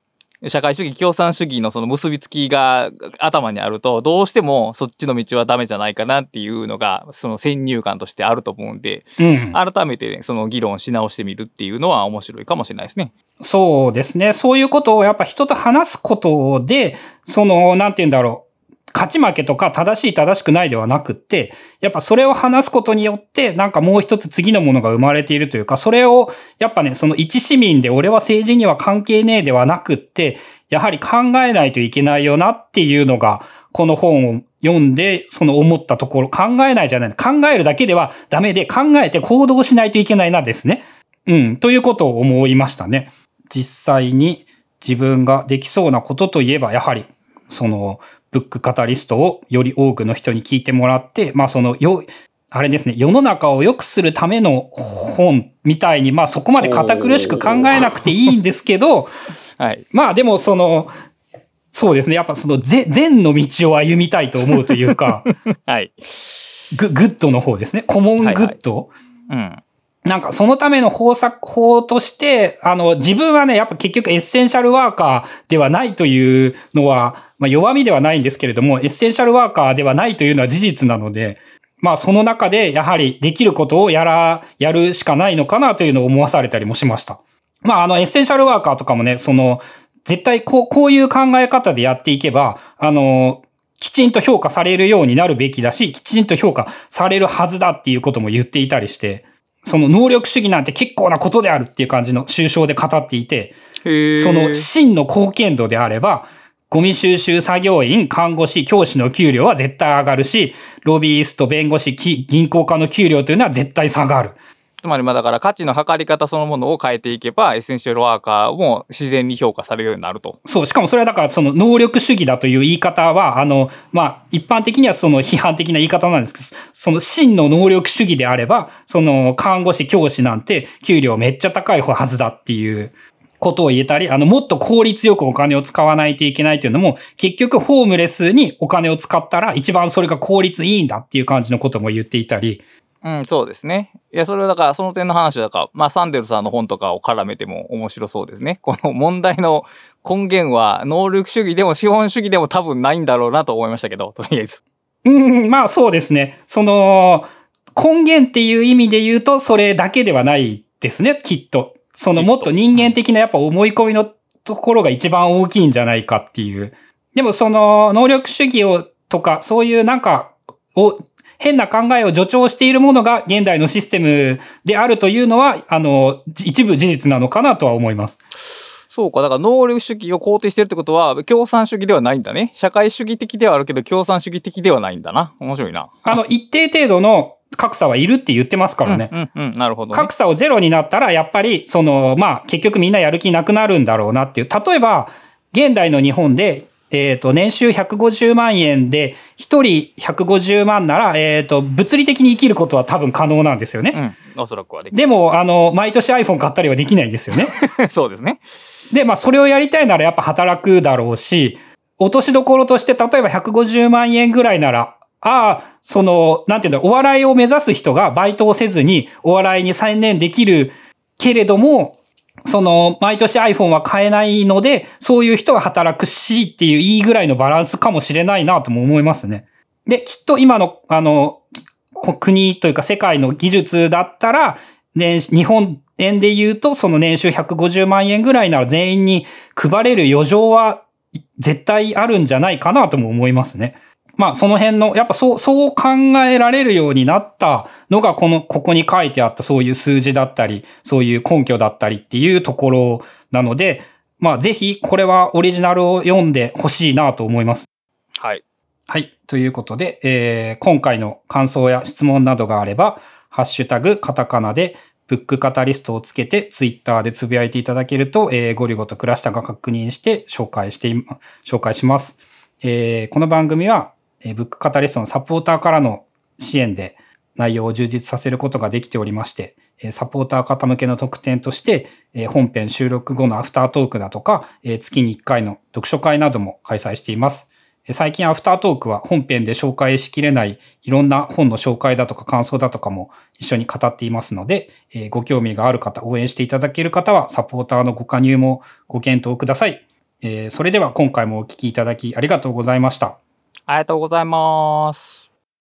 社会主義共産主義のその結びつきが頭にあると、どうしてもそっちの道はダメじゃないかなっていうのが、その先入観としてあると思うんで、
うん。
改めてね、その議論し直してみるっていうのは面白いかもしれないですね。
そうですね。そういうことをやっぱ人と話すことで、その、なんて言うんだろう。勝ち負けとか正しい正しくないではなくって、やっぱそれを話すことによって、なんかもう一つ次のものが生まれているというか、それを、やっぱね、その一市民で俺は政治には関係ねえではなくって、やはり考えないといけないよなっていうのが、この本を読んで、その思ったところ、考えないじゃない、考えるだけではダメで、考えて行動しないといけないなですね。うん、ということを思いましたね。実際に自分ができそうなことといえば、やはり、その、ブックカタリストをより多くの人に聞いてもらって、まあその、よ、あれですね、世の中を良くするための本みたいに、まあそこまで堅苦しく考えなくていいんですけど、
はい。
まあでもその、そうですね、やっぱその善善の道を歩みたいと思うというか、
はい。
グ、good の方ですね、 common good。
うん。
なんかそのための方策、法として、あの、自分はね、やっぱ結局エッセンシャルワーカーではないというのは、まあ弱みではないんですけれども、エッセンシャルワーカーではないというのは事実なので、まあその中でやはりできることをやら、やるしかないのかなというのを思わされたりもしました。まああのエッセンシャルワーカーとかもね、その、絶対こう、こういう考え方でやっていけば、あの、きちんと評価されるようになるべきだし、きちんと評価されるはずだっていうことも言っていたりして、その能力主義なんて結構なことであるっていう感じの抽象で語っていて、その真の貢献度であれば、ゴミ収集作業員、看護師、教師の給料は絶対上がるし、ロビースト、弁護士、き銀行家の給料というのは絶対下がる。
つまりまあだから価値の測り方そのものを変えていけば、エッセンシャルワーカーも自然に評価されるようになると。
そう、しかもそれはだからその能力主義だという言い方は、あの、まあ、一般的にはその批判的な言い方なんですけど、その真の能力主義であれば、その看護師、教師なんて給料めっちゃ高いはずだっていうことを言えたり、あの、もっと効率よくお金を使わないといけないというのも、結局ホームレスにお金を使ったら一番それが効率いいんだっていう感じのことも言っていたり、
うん、そうですね。いや、それはだから、その点の話だから、まあ、サンデルさんの本とかを絡めても面白そうですね。この問題の根源は、能力主義でも資本主義でも多分ないんだろうなと思いましたけど、とりあえず。
うん、まあそうですね。その、根源っていう意味で言うと、それだけではないですね、きっと。そのもっと人間的なやっぱ思い込みのところが一番大きいんじゃないかっていう。でもその能力主義をとか、そういうなんか、を、変な考えを助長しているものが現代のシステムであるというのは、あの、一部事実なのかなとは思います。
そうか、だから能力主義を肯定してるってことは、共産主義ではないんだね。社会主義的ではあるけど、共産主義的ではないんだな。面白いな。
あの、一定程度の格差はいるって言ってますからね。
うん、うん、うん、なるほど、ね。
格差をゼロになったら、やっぱり、その、まあ、結局みんなやる気なくなるんだろうなっていう。例えば、現代の日本で、えっ、と、年収150万円で、一人150万なら、えっ、と、物理的に生きることは多分可能なんですよね。
うん、おそらくはでき
でも、あの、毎年 iPhone 買ったりはできないんですよね。
る。そうですね。
で、まあ、それをやりたいならやっぱ働くだろうし、落としどころとして、例えば150万円ぐらいなら、ああ、その、なんていうんだろう、お笑いを目指す人がバイトをせずにお笑いに専念できるけれども、その、毎年 iPhone は買えないので、そういう人は働くしっていういいぐらいのバランスかもしれないなとも思いますね。で、きっと今の、あの、国というか世界の技術だったら、年日本円で言うと、その年収150万円ぐらいなら全員に配れる余剰は絶対あるんじゃないかなとも思いますね。まあその辺の、やっぱそう、そう考えられるようになったのが、この、ここに書いてあったそういう数字だったり、そういう根拠だったりっていうところなので、まあぜひこれはオリジナルを読んでほしいなと思います。
はい。
はい。ということで、えー今回の感想や質問などがあれば、ハッシュタグ、カタカナで、ブックカタリストをつけて、ツイッターでつぶやいていただけると、えーゴリゴとクラシタが確認して紹介してい、紹介します。えーこの番組は、えブックカタリストのサポーターからの支援で内容を充実させることができておりまして、サポーター方向けの特典として、本編収録後のアフタートークだとか、月に1回の読書会なども開催しています。最近アフタートークは本編で紹介しきれないいろんな本の紹介だとか感想だとかも一緒に語っていますので、ご興味がある方、応援していただける方はサポーターのご加入もご検討ください。それでは今回もお聞きいただきありがとうございました。
ありがとうございます。